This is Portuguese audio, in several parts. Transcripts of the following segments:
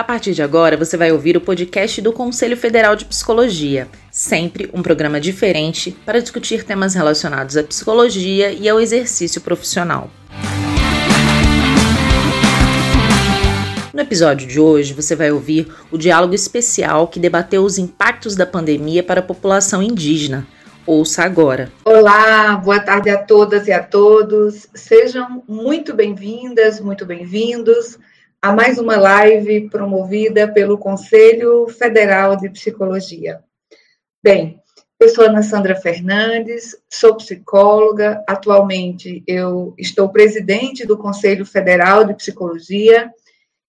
A partir de agora, você vai ouvir o podcast do Conselho Federal de Psicologia, sempre um programa diferente para discutir temas relacionados à psicologia e ao exercício profissional. No episódio de hoje, você vai ouvir o diálogo especial que debateu os impactos da pandemia para a população indígena. Ouça agora. Olá, boa tarde a todas e a todos. Sejam muito bem-vindas, muito bem-vindos a mais uma live promovida pelo Conselho Federal de Psicologia. Bem, eu sou Ana Sandra Fernandes, sou psicóloga. Atualmente eu estou presidente do Conselho Federal de Psicologia.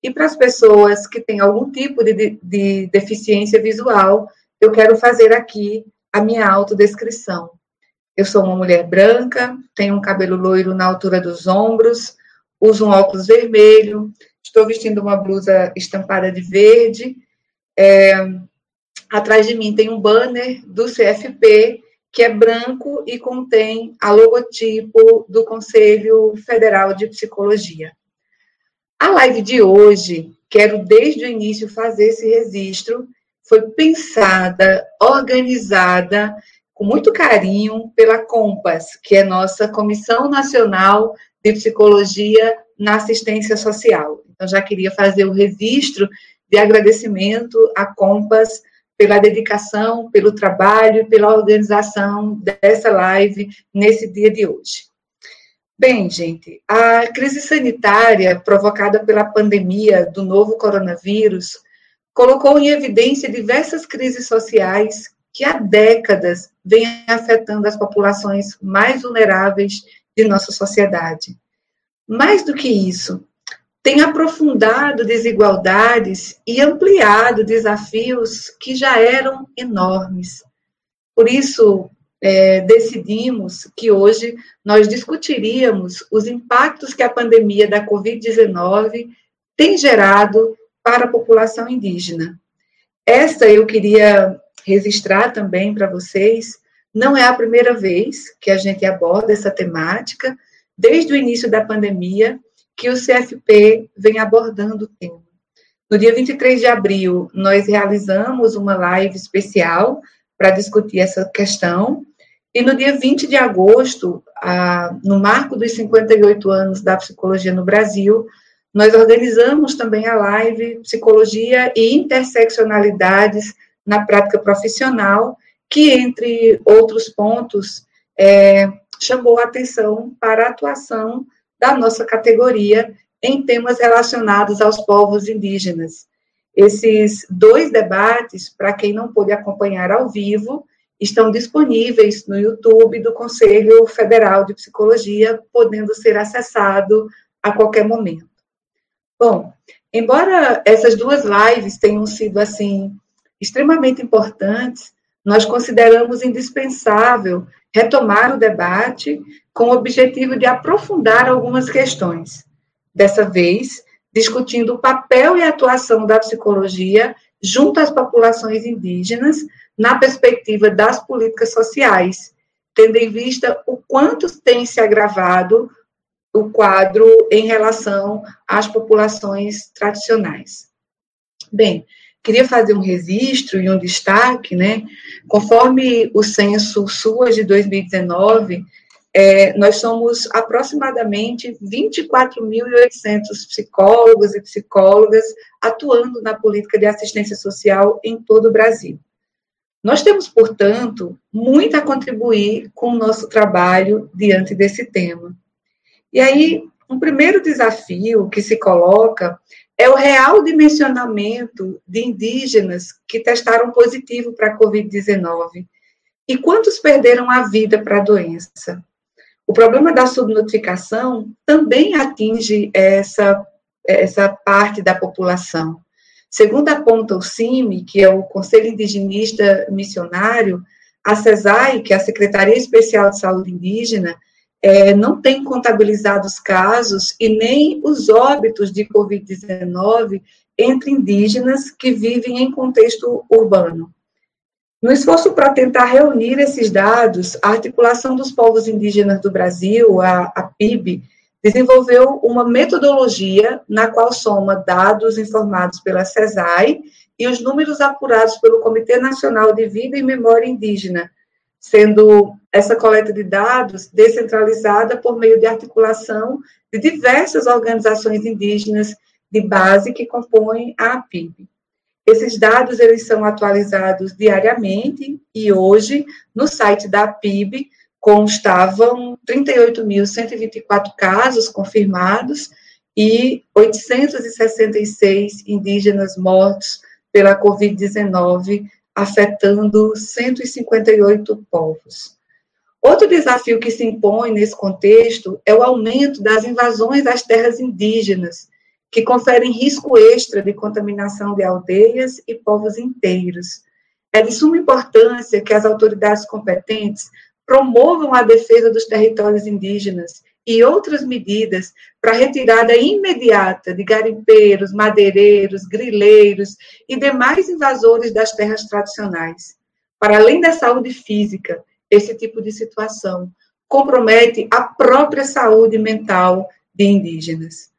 E para as pessoas que têm algum tipo de, de deficiência visual, eu quero fazer aqui a minha autodescrição. Eu sou uma mulher branca, tenho um cabelo loiro na altura dos ombros, uso um óculos vermelho, Estou vestindo uma blusa estampada de verde. É, atrás de mim tem um banner do CFP, que é branco e contém a logotipo do Conselho Federal de Psicologia. A live de hoje, quero desde o início fazer esse registro, foi pensada, organizada com muito carinho pela COMPAS, que é nossa Comissão Nacional de Psicologia na Assistência Social. Então, já queria fazer o registro de agradecimento à Compas pela dedicação, pelo trabalho e pela organização dessa live nesse dia de hoje. Bem, gente, a crise sanitária provocada pela pandemia do novo coronavírus colocou em evidência diversas crises sociais que há décadas vêm afetando as populações mais vulneráveis de nossa sociedade. Mais do que isso, tem aprofundado desigualdades e ampliado desafios que já eram enormes. Por isso, é, decidimos que hoje nós discutiríamos os impactos que a pandemia da Covid-19 tem gerado para a população indígena. Essa eu queria registrar também para vocês, não é a primeira vez que a gente aborda essa temática, desde o início da pandemia, que o CFP vem abordando o tema. No dia 23 de abril, nós realizamos uma live especial para discutir essa questão, e no dia 20 de agosto, no marco dos 58 anos da psicologia no Brasil, nós organizamos também a live Psicologia e Interseccionalidades na Prática Profissional, que, entre outros pontos, é, chamou a atenção para a atuação da nossa categoria em temas relacionados aos povos indígenas. Esses dois debates, para quem não pôde acompanhar ao vivo, estão disponíveis no YouTube do Conselho Federal de Psicologia, podendo ser acessado a qualquer momento. Bom, embora essas duas lives tenham sido assim extremamente importantes, nós consideramos indispensável retomar o debate com o objetivo de aprofundar algumas questões. Dessa vez, discutindo o papel e a atuação da psicologia junto às populações indígenas na perspectiva das políticas sociais, tendo em vista o quanto tem se agravado o quadro em relação às populações tradicionais. Bem, queria fazer um registro e um destaque, né? Conforme o censo SUAS de 2019, é, nós somos aproximadamente 24.800 psicólogos e psicólogas atuando na política de assistência social em todo o Brasil. Nós temos, portanto, muito a contribuir com o nosso trabalho diante desse tema. E aí, um primeiro desafio que se coloca é o real dimensionamento de indígenas que testaram positivo para a Covid-19 e quantos perderam a vida para a doença. O problema da subnotificação também atinge essa, essa parte da população. Segundo aponta o CIMI, que é o Conselho Indigenista Missionário, a CESAI, que é a Secretaria Especial de Saúde Indígena, é, não tem contabilizado os casos e nem os óbitos de Covid-19 entre indígenas que vivem em contexto urbano. No esforço para tentar reunir esses dados, a Articulação dos Povos Indígenas do Brasil, a, a PIB, desenvolveu uma metodologia na qual soma dados informados pela CESAI e os números apurados pelo Comitê Nacional de Vida e Memória Indígena, sendo essa coleta de dados descentralizada por meio de articulação de diversas organizações indígenas de base que compõem a APIB. Esses dados eles são atualizados diariamente e hoje no site da APIB constavam 38.124 casos confirmados e 866 indígenas mortos pela Covid-19, afetando 158 povos. Outro desafio que se impõe nesse contexto é o aumento das invasões às terras indígenas, que conferem risco extra de contaminação de aldeias e povos inteiros. É de suma importância que as autoridades competentes promovam a defesa dos territórios indígenas e outras medidas para retirada imediata de garimpeiros, madeireiros, grileiros e demais invasores das terras tradicionais. Para além da saúde física, esse tipo de situação compromete a própria saúde mental de indígenas.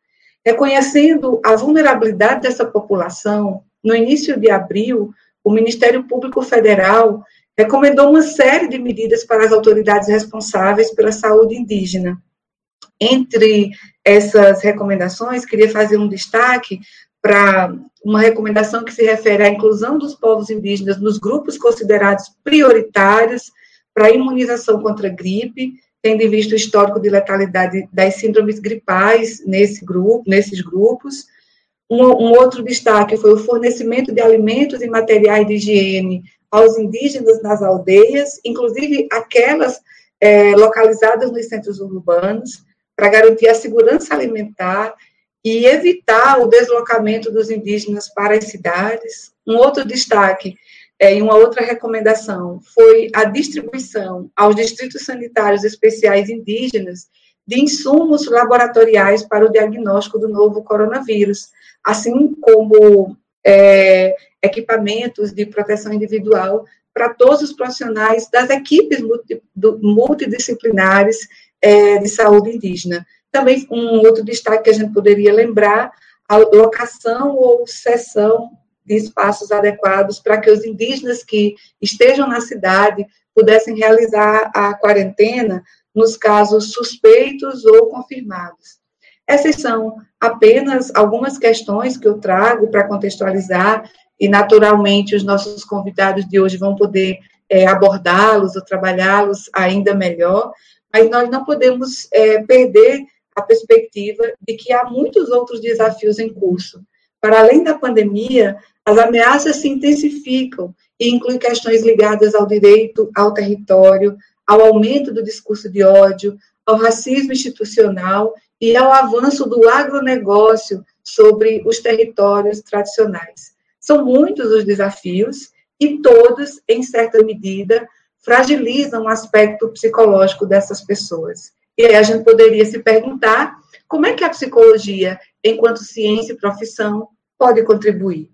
Reconhecendo a vulnerabilidade dessa população, no início de abril, o Ministério Público Federal recomendou uma série de medidas para as autoridades responsáveis pela saúde indígena. Entre essas recomendações, queria fazer um destaque para uma recomendação que se refere à inclusão dos povos indígenas nos grupos considerados prioritários para imunização contra a gripe, tendo em vista o histórico de letalidade das síndromes gripais nesse grupo, nesses grupos. Um, um outro destaque foi o fornecimento de alimentos e materiais de higiene aos indígenas nas aldeias, inclusive aquelas é, localizadas nos centros urbanos, para garantir a segurança alimentar e evitar o deslocamento dos indígenas para as cidades. Um outro destaque é, e uma outra recomendação foi a distribuição aos distritos sanitários especiais indígenas de insumos laboratoriais para o diagnóstico do novo coronavírus, assim como é, equipamentos de proteção individual para todos os profissionais das equipes multidisciplinares é, de saúde indígena. Também um outro destaque que a gente poderia lembrar, a locação ou cessão de espaços adequados para que os indígenas que estejam na cidade pudessem realizar a quarentena nos casos suspeitos ou confirmados. Essas são apenas algumas questões que eu trago para contextualizar e, naturalmente, os nossos convidados de hoje vão poder é, abordá-los ou trabalhá-los ainda melhor, mas nós não podemos é, perder a perspectiva de que há muitos outros desafios em curso. Para além da pandemia, as ameaças se intensificam e incluem questões ligadas ao direito ao território, ao aumento do discurso de ódio, ao racismo institucional e ao avanço do agronegócio sobre os territórios tradicionais. São muitos os desafios e todos, em certa medida, fragilizam o aspecto psicológico dessas pessoas. E aí a gente poderia se perguntar como é que a psicologia, enquanto ciência e profissão, pode contribuir.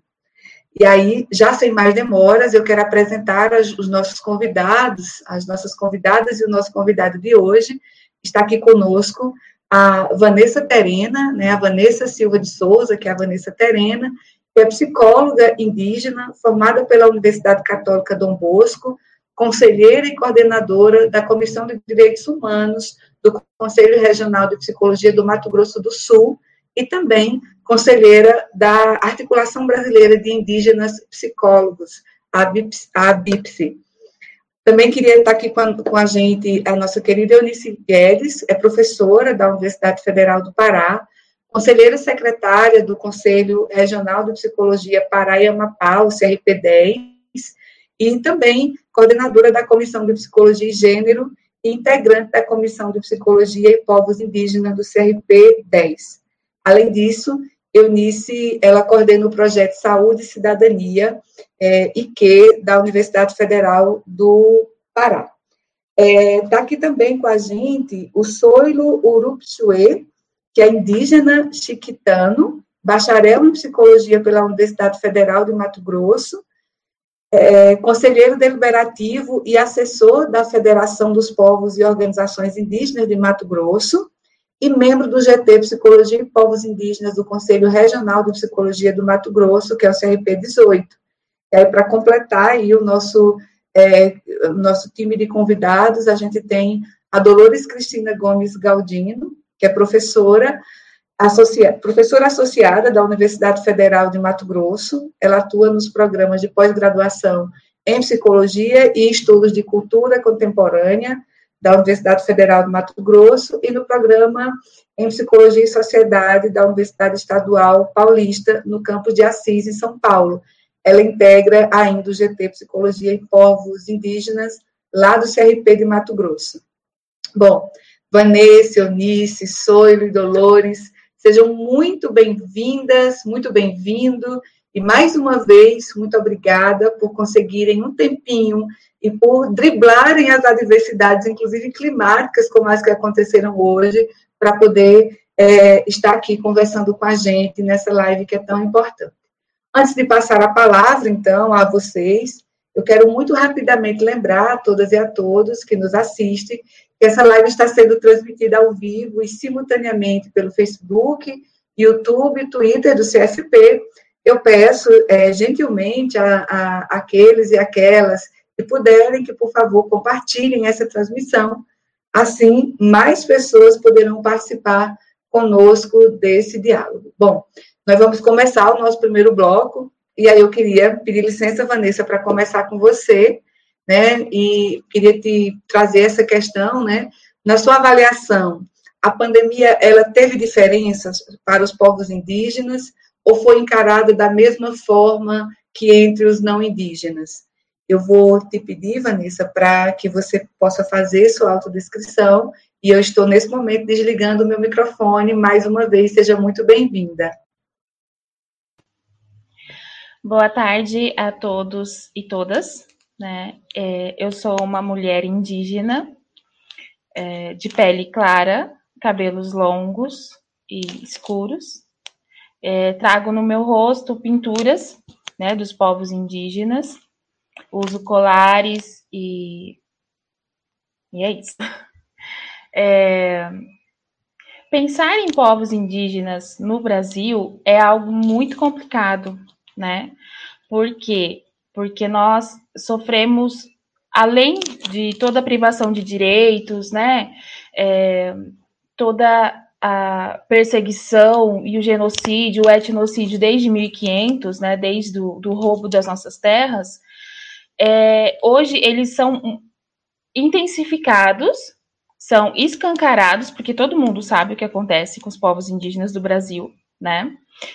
E aí, já sem mais demoras, eu quero apresentar os nossos convidados, as nossas convidadas e o nosso convidado de hoje. Está aqui conosco a Vanessa Terena, né, a Vanessa Silva de Souza, que é a Vanessa Terena, que é psicóloga indígena, formada pela Universidade Católica Dom Bosco, conselheira e coordenadora da Comissão de Direitos Humanos do Conselho Regional de Psicologia do Mato Grosso do Sul e também conselheira da Articulação Brasileira de Indígenas Psicólogos, a BIPSI. Também queria estar aqui com a, com a gente a nossa querida Eunice Guedes, é professora da Universidade Federal do Pará, conselheira secretária do Conselho Regional de Psicologia Pará e Amapá, o CRP10, e também coordenadora da Comissão de Psicologia e Gênero e integrante da Comissão de Psicologia e Povos Indígenas do CRP10. Além disso, Eunice, ela coordena o projeto Saúde e Cidadania, é, IQ, da Universidade Federal do Pará. Está é, tá aqui também com a gente o Soilo Urupchuê, que é indígena chiquitano, bacharel em psicologia pela Universidade Federal de Mato Grosso, é, conselheiro deliberativo e assessor da Federação dos Povos e Organizações Indígenas de Mato Grosso, e membro do GT Psicologia e Povos Indígenas do Conselho Regional de Psicologia do Mato Grosso, que é o CRP 18. E aí, para completar aí o nosso, é, nosso time de convidados, a gente tem a Dolores Cristina Gomes Galdino, que é professora, associa, professora associada da Universidade Federal de Mato Grosso. Ela atua nos programas de pós-graduação em Psicologia e Estudos de Cultura Contemporânea, da Universidade Federal do Mato Grosso e no programa em Psicologia e Sociedade da Universidade Estadual Paulista, no campus de Assis, em São Paulo. Ela integra ainda o GT Psicologia e Povos Indígenas, lá do CRP de Mato Grosso. Bom, Vanessa, Eunice, Soilo e Dolores, sejam muito bem-vindas, muito bem-vindo, e mais uma vez, muito obrigada por conseguirem um tempinho e por driblarem as adversidades, inclusive climáticas, como as que aconteceram hoje, para poder é, estar aqui conversando com a gente nessa live que é tão importante. Antes de passar a palavra, então, a vocês, eu quero muito rapidamente lembrar a todas e a todos que nos assistem essa live está sendo transmitida ao vivo e simultaneamente pelo Facebook, YouTube, Twitter do CFP. Eu peço é, gentilmente a, a, aqueles e aquelas que puderem, que por favor compartilhem essa transmissão. Assim, mais pessoas poderão participar conosco desse diálogo. Bom, nós vamos começar o nosso primeiro bloco, e aí eu queria pedir licença, Vanessa, para começar com você, né? E queria te trazer essa questão, né? Na sua avaliação, a pandemia ela teve diferenças para os povos indígenas ou foi encarada da mesma forma que entre os não indígenas? Eu vou te pedir, Vanessa, para que você possa fazer sua autodescrição, e eu estou nesse momento desligando o meu microfone. Mais uma vez, seja muito bem-vinda. Boa tarde a todos e todas. Né? É, eu sou uma mulher indígena, é, de pele clara, cabelos longos e escuros. É, trago no meu rosto pinturas né, dos povos indígenas uso colares e, e é isso. É, pensar em povos indígenas no Brasil é algo muito complicado, né? Por quê? Porque nós sofremos, além de toda a privação de direitos, né? É, toda a perseguição e o genocídio, o etnocídio desde 1500, né? Desde o do roubo das nossas terras, é, hoje eles são intensificados, são escancarados, porque todo mundo sabe o que acontece com os povos indígenas do Brasil, né?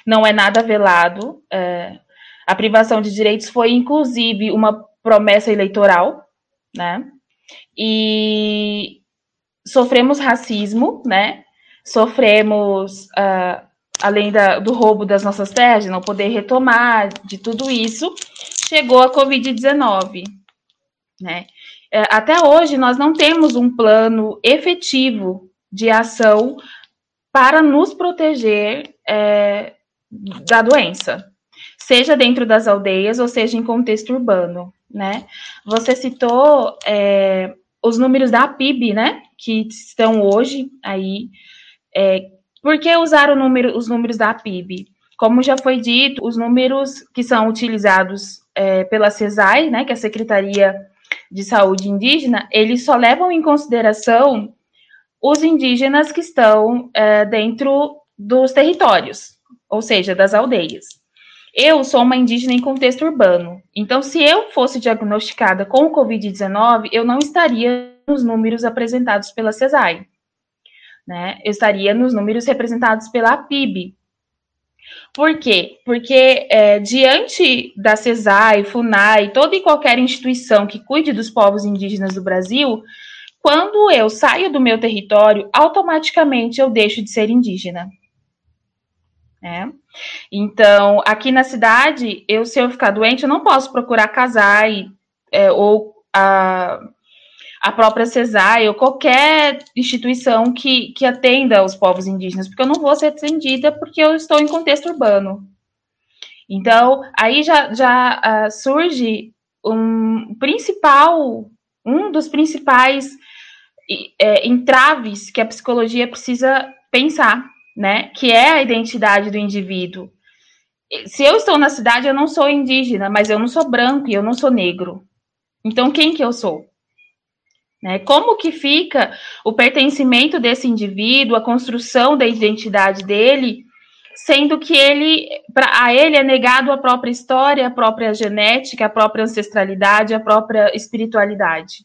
Não é nada velado. É, a privação de direitos foi, inclusive, uma promessa eleitoral, né? E sofremos racismo, né? Sofremos, uh, além da, do roubo das nossas terras, de não poder retomar, de tudo isso, chegou a Covid-19. Né? É, até hoje, nós não temos um plano efetivo de ação para nos proteger é, da doença, seja dentro das aldeias ou seja em contexto urbano. Né? Você citou é, os números da PIB, né, que estão hoje aí. É, por que usar número, os números da PIB? Como já foi dito, os números que são utilizados é, pela CESAI, né, que é a Secretaria de Saúde Indígena, eles só levam em consideração os indígenas que estão é, dentro dos territórios, ou seja, das aldeias. Eu sou uma indígena em contexto urbano, então se eu fosse diagnosticada com o Covid-19, eu não estaria nos números apresentados pela CESAI. Né? Eu estaria nos números representados pela PIB, por quê? Porque é, diante da CESAI, FUNAI, toda e qualquer instituição que cuide dos povos indígenas do Brasil, quando eu saio do meu território, automaticamente eu deixo de ser indígena. É. Então, aqui na cidade, eu, se eu ficar doente, eu não posso procurar casar e, é, ou a, a própria CESAI ou qualquer instituição que, que atenda os povos indígenas, porque eu não vou ser atendida porque eu estou em contexto urbano. Então, aí já, já uh, surge um principal, um dos principais é, entraves que a psicologia precisa pensar, né? Que é a identidade do indivíduo. Se eu estou na cidade, eu não sou indígena, mas eu não sou branco e eu não sou negro. Então, quem que eu sou? Né? Como que fica o pertencimento desse indivíduo, a construção da identidade dele, sendo que ele, para a ele é negado a própria história, a própria genética, a própria ancestralidade, a própria espiritualidade.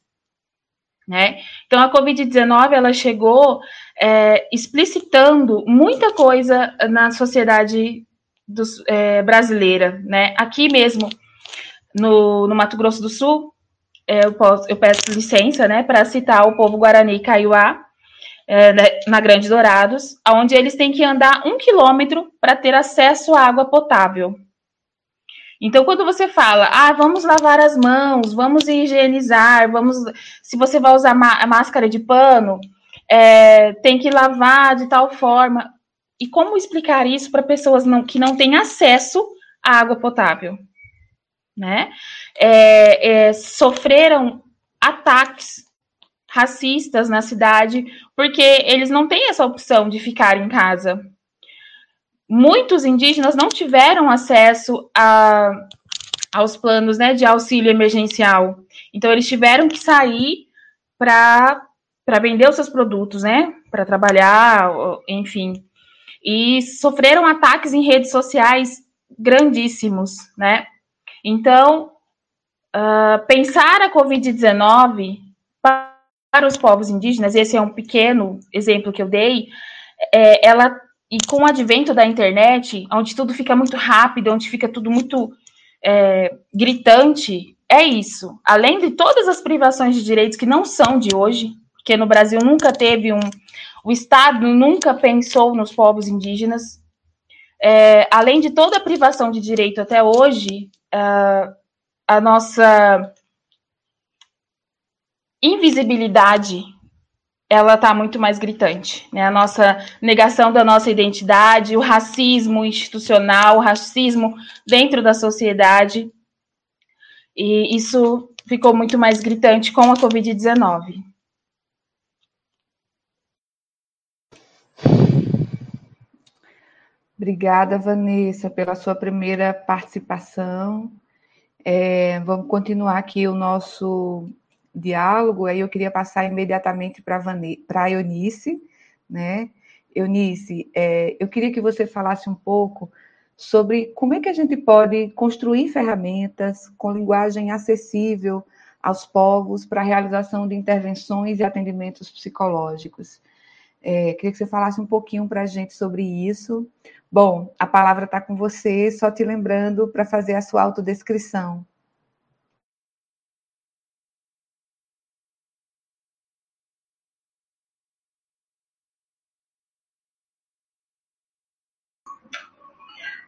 Né? Então a Covid-19 ela chegou é, explicitando muita coisa na sociedade dos, é, brasileira, né? Aqui mesmo no, no Mato Grosso do Sul, é, eu, posso, eu peço licença, né, para citar o povo Guarani Kaiowá, é, né, na Grande Dourados, onde eles têm que andar um quilômetro para ter acesso à água potável. Então, quando você fala, ah, vamos lavar as mãos, vamos higienizar, vamos. Se você vai usar máscara de pano, é, tem que lavar de tal forma. E como explicar isso para pessoas não, que não têm acesso à água potável? Né? É, é, sofreram ataques racistas na cidade, porque eles não têm essa opção de ficar em casa muitos indígenas não tiveram acesso a, aos planos né, de auxílio emergencial. Então, eles tiveram que sair para vender os seus produtos, né? Para trabalhar, enfim. E sofreram ataques em redes sociais grandíssimos, né? Então, uh, pensar a Covid-19 para os povos indígenas, esse é um pequeno exemplo que eu dei, é, ela e com o advento da internet, onde tudo fica muito rápido, onde fica tudo muito é, gritante, é isso. Além de todas as privações de direitos que não são de hoje, porque no Brasil nunca teve um. O Estado nunca pensou nos povos indígenas. É, além de toda a privação de direito até hoje, uh, a nossa invisibilidade ela está muito mais gritante. Né? A nossa negação da nossa identidade, o racismo institucional, o racismo dentro da sociedade. E isso ficou muito mais gritante com a Covid-19. Obrigada, Vanessa, pela sua primeira participação. É, vamos continuar aqui o nosso diálogo, aí eu queria passar imediatamente para a Eunice, né? Eunice, é, eu queria que você falasse um pouco sobre como é que a gente pode construir ferramentas com linguagem acessível aos povos para a realização de intervenções e atendimentos psicológicos. É, queria que você falasse um pouquinho para a gente sobre isso. Bom, a palavra está com você, só te lembrando para fazer a sua autodescrição.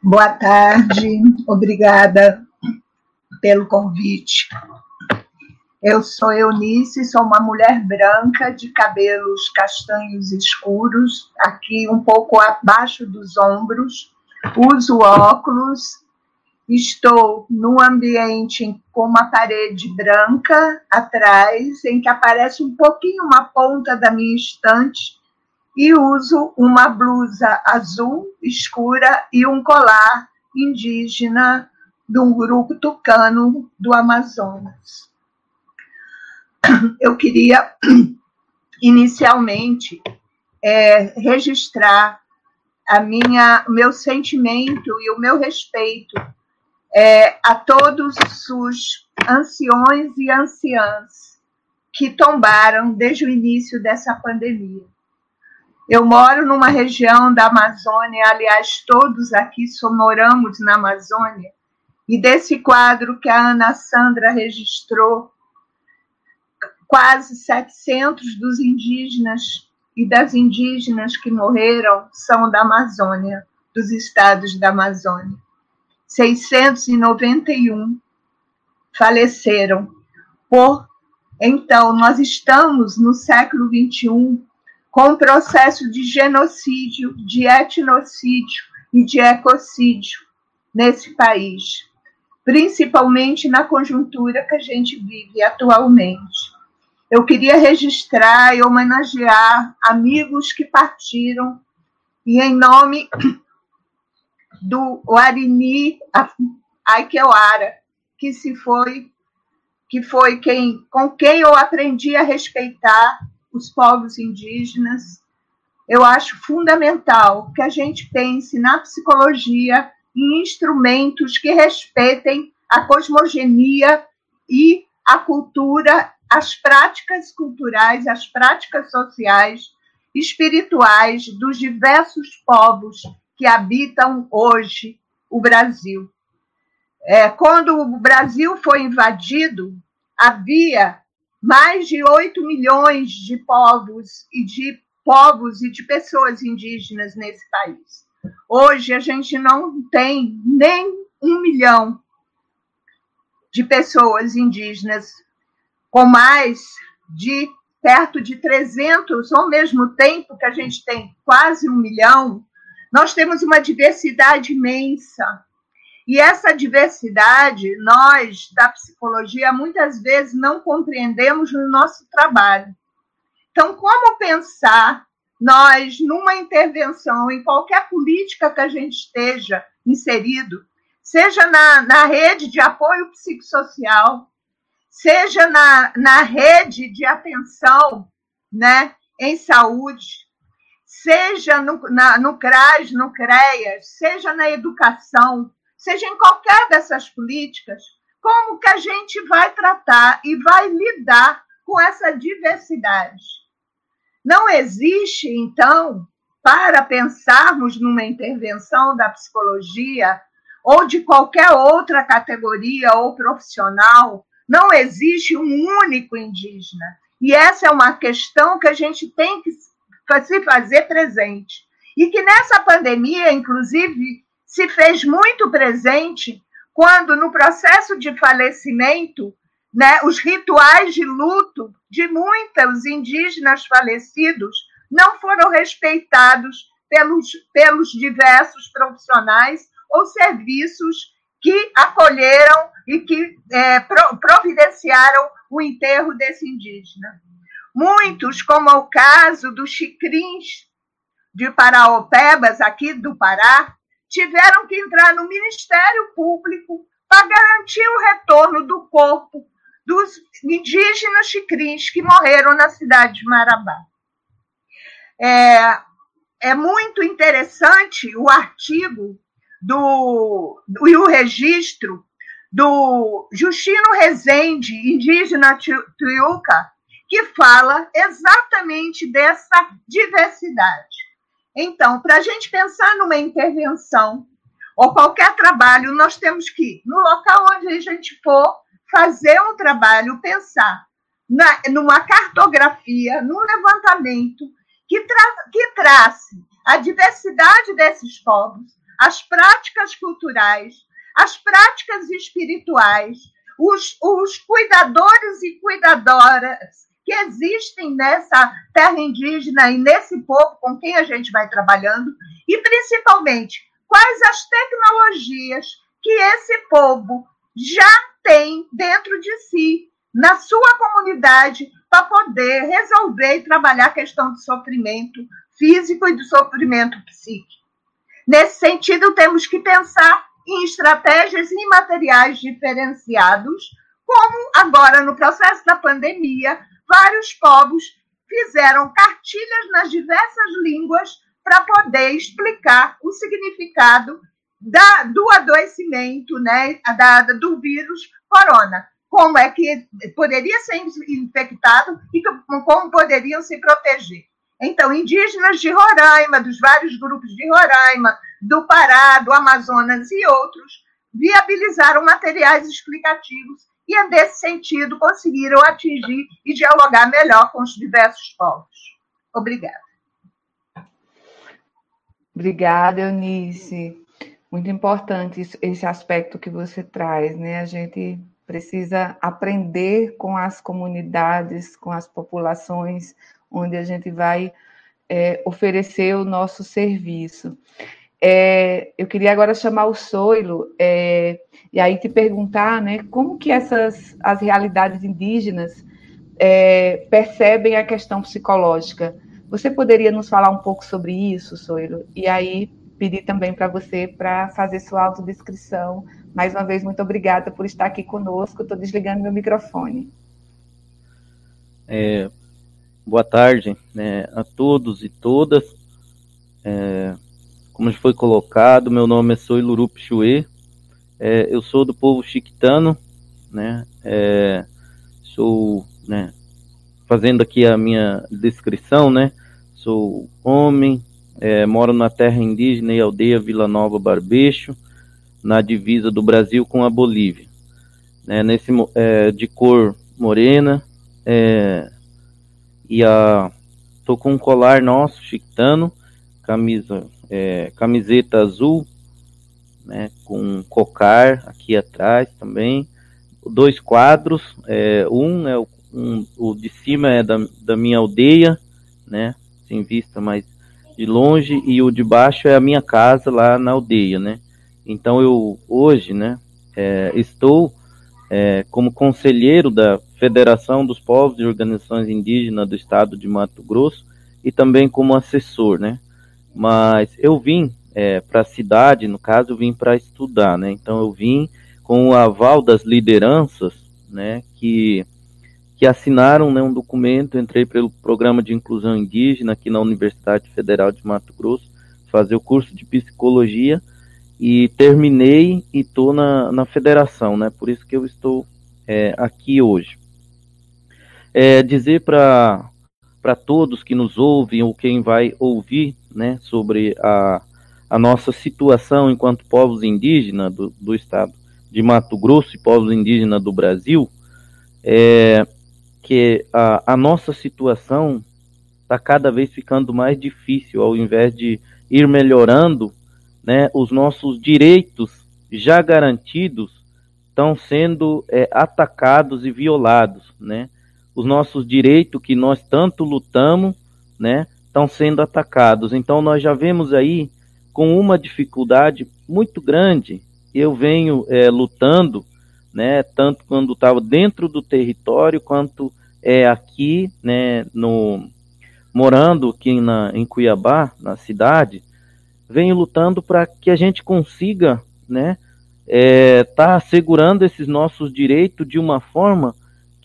Boa tarde, obrigada pelo convite. Eu sou Eunice, sou uma mulher branca de cabelos castanhos escuros, aqui um pouco abaixo dos ombros, uso óculos, estou num ambiente com uma parede branca atrás, em que aparece um pouquinho uma ponta da minha estante e uso uma blusa azul escura e um colar indígena de um grupo tucano do Amazonas. Eu queria inicialmente é, registrar a minha, meu sentimento e o meu respeito é, a todos os anciões e anciãs que tombaram desde o início dessa pandemia. Eu moro numa região da Amazônia, aliás, todos aqui moramos na Amazônia, e desse quadro que a Ana Sandra registrou, quase 700 dos indígenas e das indígenas que morreram são da Amazônia, dos estados da Amazônia. 691 faleceram por. Então, nós estamos no século 21 com o processo de genocídio, de etnocídio e de ecocídio nesse país, principalmente na conjuntura que a gente vive atualmente. Eu queria registrar e homenagear amigos que partiram, e em nome do Warini Aikewara, que se foi, que foi quem, com quem eu aprendi a respeitar os povos indígenas. Eu acho fundamental que a gente pense na psicologia em instrumentos que respeitem a cosmogenia e a cultura, as práticas culturais, as práticas sociais, espirituais dos diversos povos que habitam hoje o Brasil. É, quando o Brasil foi invadido, havia mais de 8 milhões de povos e de povos e de pessoas indígenas nesse país. Hoje a gente não tem nem um milhão de pessoas indígenas, com mais de perto de 300, ao mesmo tempo que a gente tem quase um milhão, nós temos uma diversidade imensa. E essa diversidade, nós, da psicologia, muitas vezes não compreendemos no nosso trabalho. Então, como pensar nós, numa intervenção, em qualquer política que a gente esteja inserido, seja na, na rede de apoio psicossocial, seja na, na rede de atenção né, em saúde, seja no, na, no CRAS, no CREAS, seja na educação, seja em qualquer dessas políticas, como que a gente vai tratar e vai lidar com essa diversidade. Não existe, então, para pensarmos numa intervenção da psicologia ou de qualquer outra categoria ou profissional, não existe um único indígena. E essa é uma questão que a gente tem que se fazer presente. E que nessa pandemia, inclusive, se fez muito presente quando, no processo de falecimento, né, os rituais de luto de muitos indígenas falecidos não foram respeitados pelos, pelos diversos profissionais ou serviços que acolheram e que é, providenciaram o enterro desse indígena. Muitos, como é o caso dos chicrins de Paraopebas, aqui do Pará, tiveram que entrar no Ministério Público para garantir o retorno do corpo dos indígenas chicrins que morreram na cidade de Marabá. É, é muito interessante o artigo do, do, e o registro do Justino Rezende, indígena Tuiuca, que fala exatamente dessa diversidade. Então, para a gente pensar numa intervenção ou qualquer trabalho, nós temos que, no local onde a gente for fazer um trabalho, pensar na, numa cartografia, num levantamento que, tra que trace a diversidade desses povos, as práticas culturais, as práticas espirituais, os, os cuidadores e cuidadoras que existem nessa terra indígena e nesse povo com quem a gente vai trabalhando, e principalmente quais as tecnologias que esse povo já tem dentro de si, na sua comunidade, para poder resolver e trabalhar a questão do sofrimento físico e do sofrimento psíquico. Nesse sentido, temos que pensar em estratégias e materiais diferenciados, como agora no processo da pandemia, vários povos fizeram cartilhas nas diversas línguas para poder explicar o significado da, do adoecimento, né, da, do vírus corona. Como é que poderia ser infectado e como poderiam se proteger. Então, indígenas de Roraima, dos vários grupos de Roraima, do Pará, do Amazonas e outros, viabilizaram materiais explicativos e, desse sentido, conseguiram atingir e dialogar melhor com os diversos povos. Obrigada. Obrigada, Eunice. Muito importante esse aspecto que você traz, né? A gente precisa aprender com as comunidades, com as populações, onde a gente vai é, oferecer o nosso serviço. É, eu queria agora chamar o Soilo é, e aí te perguntar, né, como que essas as realidades indígenas é, percebem a questão psicológica. Você poderia nos falar um pouco sobre isso, Soiro? E aí pedir também para você para fazer sua autodescrição. Mais uma vez, muito obrigada por estar aqui conosco. Estou desligando meu microfone. É, boa tarde né, a todos e todas. É, como foi colocado, meu nome é Soilurup Chue. É, eu sou do povo chiquitano, né? É, sou, né? Fazendo aqui a minha descrição, né? Sou homem, é, moro na terra indígena e aldeia Vila Nova Barbecho, na divisa do Brasil com a Bolívia. Né, nesse, é, de cor morena, é, e a, tô com um colar nosso, chiquitano, camisa, é, camiseta azul, né, com cocar aqui atrás também, dois quadros, é, um é o, um, o de cima é da, da minha aldeia, né, sem vista mais de longe, e o de baixo é a minha casa lá na aldeia, né. Então eu hoje, né, é, estou é, como conselheiro da Federação dos Povos e Organizações Indígenas do Estado de Mato Grosso e também como assessor, né. Mas eu vim é, para a cidade, no caso, eu vim para estudar, né? Então eu vim com o aval das lideranças, né? Que que assinaram né, um documento, entrei pelo programa de inclusão indígena aqui na Universidade Federal de Mato Grosso, fazer o curso de psicologia e terminei e estou na, na federação, né? Por isso que eu estou é, aqui hoje. É, dizer para todos que nos ouvem ou quem vai ouvir, né, sobre a, a nossa situação enquanto povos indígenas do, do estado de Mato Grosso e povos indígenas do Brasil, é que a, a nossa situação está cada vez ficando mais difícil, ao invés de ir melhorando, né, os nossos direitos já garantidos estão sendo é, atacados e violados, né? Os nossos direitos que nós tanto lutamos, né, estão sendo atacados. Então nós já vemos aí com uma dificuldade muito grande. Eu venho é, lutando, né, tanto quando estava dentro do território quanto é, aqui, né, no morando aqui na, em Cuiabá, na cidade, venho lutando para que a gente consiga, né, é, tá assegurando esses nossos direitos de uma forma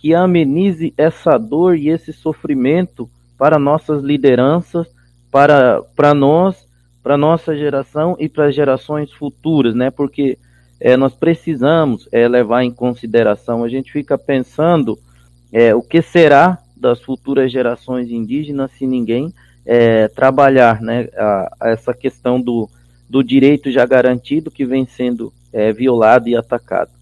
que amenize essa dor e esse sofrimento para nossas lideranças, para, para nós para nossa geração e para gerações futuras, né? Porque é, nós precisamos é, levar em consideração. A gente fica pensando é, o que será das futuras gerações indígenas se ninguém é, trabalhar, né? A, a essa questão do, do direito já garantido que vem sendo é, violado e atacado.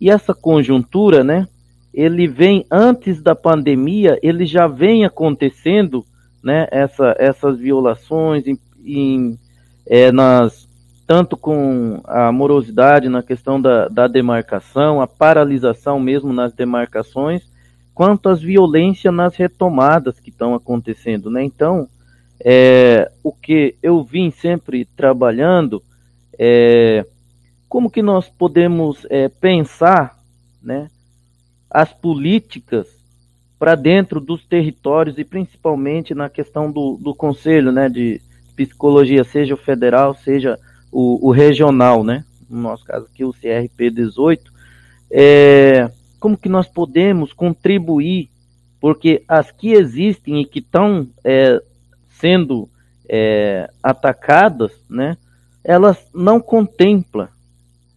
E essa conjuntura, né? Ele vem antes da pandemia, ele já vem acontecendo, né? Essa, essas violações em, em é, nas, tanto com a morosidade na questão da, da demarcação, a paralisação mesmo nas demarcações, quanto as violências nas retomadas que estão acontecendo, né? Então, é, o que eu vim sempre trabalhando é como que nós podemos é, pensar, né, as políticas para dentro dos territórios e principalmente na questão do, do conselho, né, de, psicologia, seja o federal, seja o, o regional, né? No nosso caso aqui, o CRP 18, é, como que nós podemos contribuir, porque as que existem e que estão é, sendo é, atacadas, né? Elas não contemplam,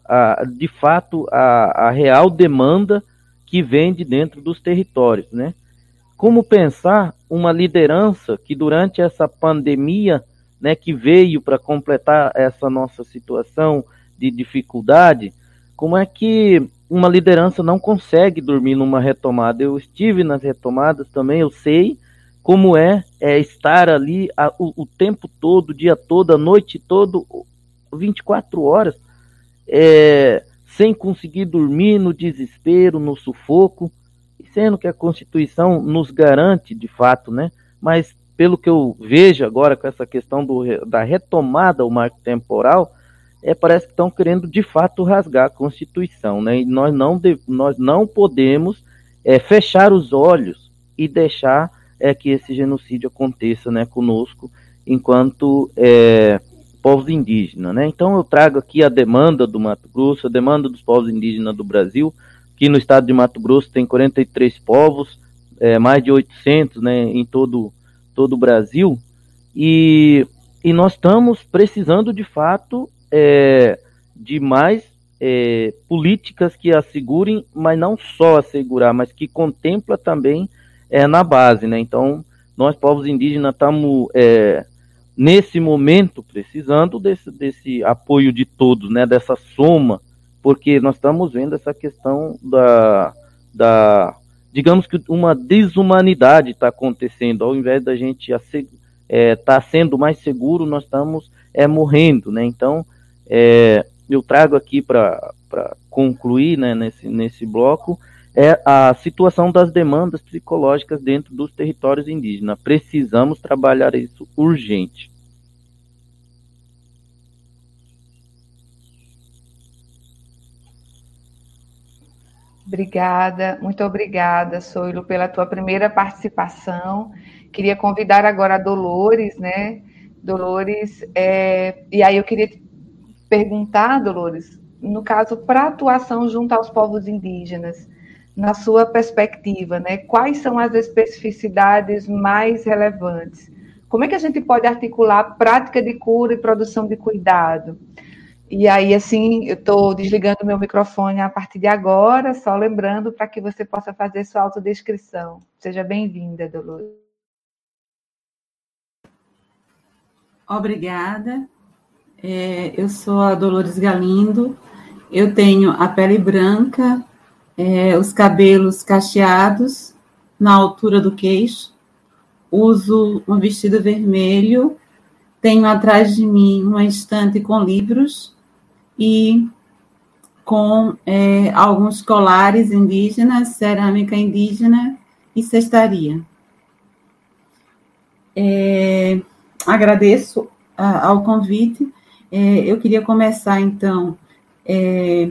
a, de fato, a, a real demanda que vem de dentro dos territórios, né? Como pensar uma liderança que durante essa pandemia né, que veio para completar essa nossa situação de dificuldade, como é que uma liderança não consegue dormir numa retomada? Eu estive nas retomadas também, eu sei como é, é estar ali a, o, o, tempo todo, o dia todo, a noite todo, 24 horas, é, sem conseguir dormir, no desespero, no sufoco, sendo que a Constituição nos garante, de fato, né? Mas pelo que eu vejo agora com essa questão do, da retomada ao marco temporal, é, parece que estão querendo de fato rasgar a Constituição, né? E nós não, nós não podemos é, fechar os olhos e deixar é, que esse genocídio aconteça né, conosco enquanto é, povos indígenas. Né? Então eu trago aqui a demanda do Mato Grosso, a demanda dos povos indígenas do Brasil, que no estado de Mato Grosso tem 43 povos, é, mais de 800 né, em todo, todo o Brasil, e, e nós estamos precisando de fato é, de mais é, políticas que assegurem, mas não só assegurar, mas que contempla também é, na base, né? Então, nós, povos indígenas, estamos é, nesse momento precisando desse, desse apoio de todos, né? Dessa soma, porque nós estamos vendo essa questão da, da digamos que uma desumanidade está acontecendo, ao invés da gente estar é, tá sendo mais seguro, nós estamos é, morrendo, né? Então, é, eu trago aqui para concluir né, nesse, nesse bloco é a situação das demandas psicológicas dentro dos territórios indígenas. Precisamos trabalhar isso urgente. Obrigada, muito obrigada, Soilo, pela tua primeira participação. Queria convidar agora a Dolores, né? Dolores, é, e aí eu queria perguntar, Dolores, no caso, para atuação junto aos povos indígenas, na sua perspectiva, né, quais são as especificidades mais relevantes? Como é que a gente pode articular prática de cura e produção de cuidado? E aí, assim, eu estou desligando meu microfone a partir de agora, só lembrando para que você possa fazer sua autodescrição. Seja bem-vinda, Dolores. Obrigada. É, eu sou a Dolores Galindo, eu tenho a pele branca, é, os cabelos cacheados na altura do queixo, uso um vestido vermelho, tenho atrás de mim uma estante com livros e com é, alguns colares indígenas, cerâmica indígena e cestaria. É, agradeço a, ao convite é, eu queria começar, então, é,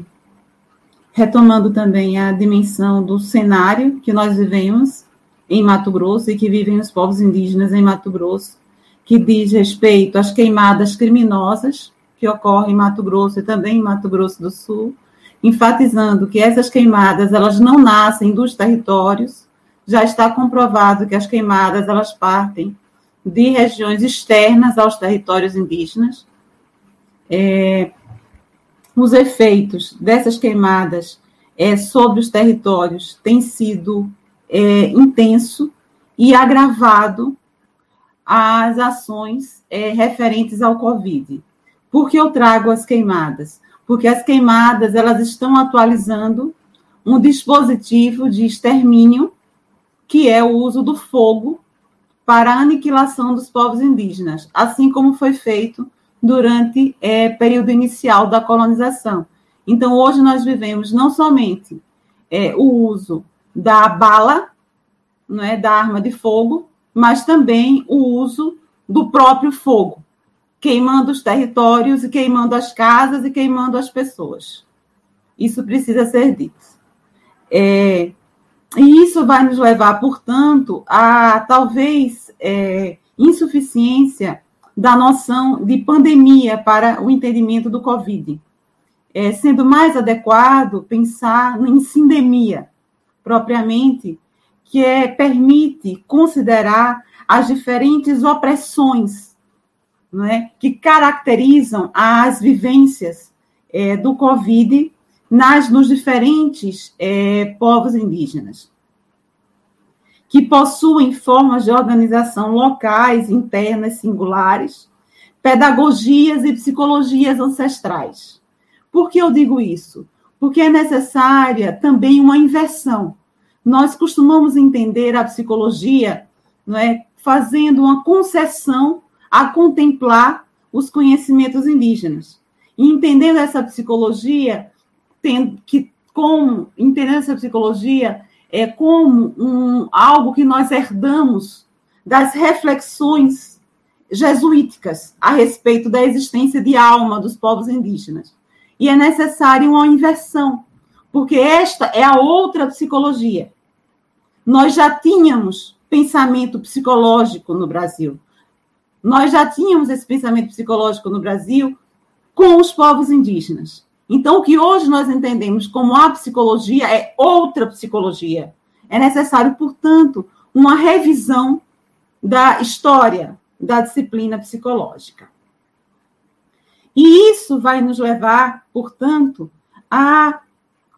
retomando também a dimensão do cenário que nós vivemos em Mato Grosso e que vivem os povos indígenas em Mato Grosso, que diz respeito às queimadas criminosas que ocorrem em Mato Grosso e também em Mato Grosso do Sul, enfatizando que essas queimadas elas não nascem dos territórios, já está comprovado que as queimadas elas partem de regiões externas aos territórios indígenas, é, os efeitos dessas queimadas é, sobre os territórios têm sido é, intenso e agravado as ações é, referentes ao Covid. Por que eu trago as queimadas? Porque as queimadas elas estão atualizando um dispositivo de extermínio que é o uso do fogo para a aniquilação dos povos indígenas, assim como foi feito durante é, período inicial da colonização. Então, hoje nós vivemos não somente é, o uso da bala, não é, da arma de fogo, mas também o uso do próprio fogo, queimando os territórios e queimando as casas e queimando as pessoas. Isso precisa ser dito. É, e isso vai nos levar, portanto, a talvez é, insuficiência da noção de pandemia para o entendimento do Covid, é, sendo mais adequado pensar em sindemia, propriamente, que é, permite considerar as diferentes opressões não é, que caracterizam as vivências é, do Covid nas, nos diferentes é, povos indígenas que possuem formas de organização locais, internas, singulares, pedagogias e psicologias ancestrais. Por que eu digo isso? Porque é necessária também uma inversão. Nós costumamos entender a psicologia não é, fazendo uma concessão a contemplar os conhecimentos indígenas. E entendendo essa psicologia, tendo que, como entendendo essa psicologia, é como um, algo que nós herdamos das reflexões jesuíticas a respeito da existência de alma dos povos indígenas. E é necessária uma inversão, porque esta é a outra psicologia. nós já tínhamos pensamento psicológico no Brasil. Nós já tínhamos esse pensamento psicológico no Brasil com os povos indígenas. Então, o que hoje nós entendemos como a psicologia é outra psicologia. É necessário, portanto, uma revisão da história da disciplina psicológica. E isso vai nos levar, portanto, a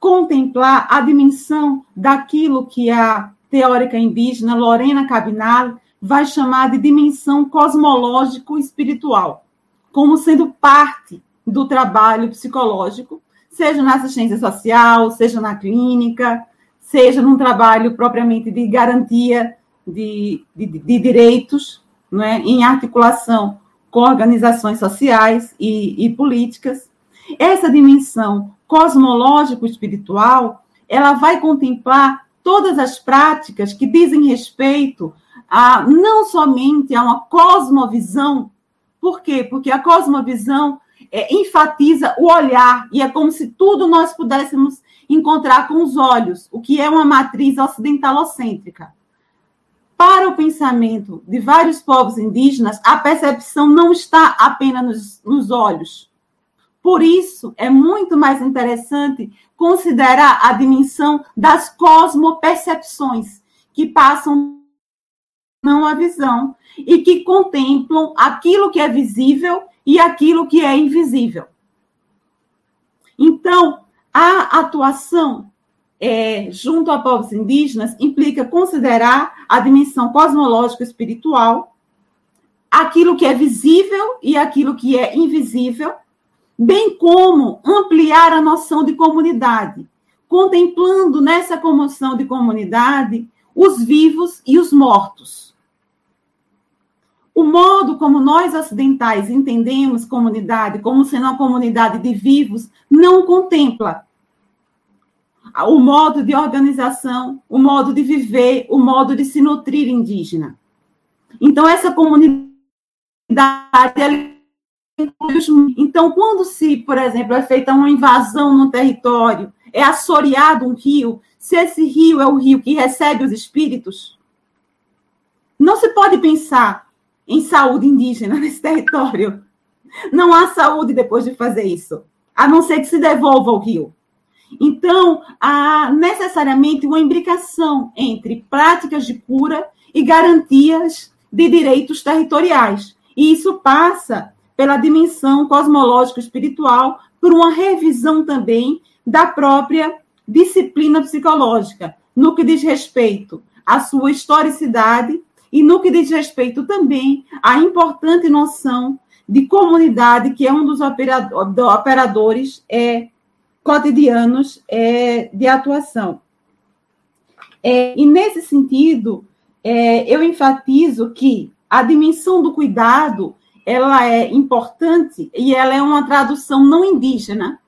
contemplar a dimensão daquilo que a teórica indígena Lorena Cabinal vai chamar de dimensão cosmológico-espiritual, como sendo parte do trabalho psicológico, seja na assistência social, seja na clínica, seja num trabalho propriamente de garantia de, de, de direitos, não é? em articulação com organizações sociais e, e políticas. Essa dimensão cosmológico-espiritual, ela vai contemplar todas as práticas que dizem respeito a não somente a uma cosmovisão, por quê? Porque a cosmovisão é, enfatiza o olhar, e é como se tudo nós pudéssemos encontrar com os olhos, o que é uma matriz ocidentalocêntrica. Para o pensamento de vários povos indígenas, a percepção não está apenas nos, nos olhos, por isso, é muito mais interessante considerar a dimensão das cosmopercepções, que passam não a visão e que contemplam aquilo que é visível e aquilo que é invisível. Então, a atuação é, junto a povos indígenas implica considerar a dimensão cosmológica espiritual, aquilo que é visível e aquilo que é invisível, bem como ampliar a noção de comunidade, contemplando nessa comoção de comunidade os vivos e os mortos. O modo como nós ocidentais entendemos comunidade como sendo uma comunidade de vivos não contempla o modo de organização, o modo de viver, o modo de se nutrir indígena. Então, essa comunidade então, quando se, por exemplo, é feita uma invasão no território, é assoreado um rio, se esse rio é o rio que recebe os espíritos, não se pode pensar em saúde indígena nesse território. Não há saúde depois de fazer isso, a não ser que se devolva ao rio. Então, há necessariamente uma imbricação entre práticas de cura e garantias de direitos territoriais. E isso passa pela dimensão cosmológico-espiritual, por uma revisão também da própria disciplina psicológica, no que diz respeito à sua historicidade e no que diz respeito também à importante noção de comunidade, que é um dos operadores é, cotidianos é, de atuação. É, e nesse sentido, é, eu enfatizo que a dimensão do cuidado ela é importante e ela é uma tradução não indígena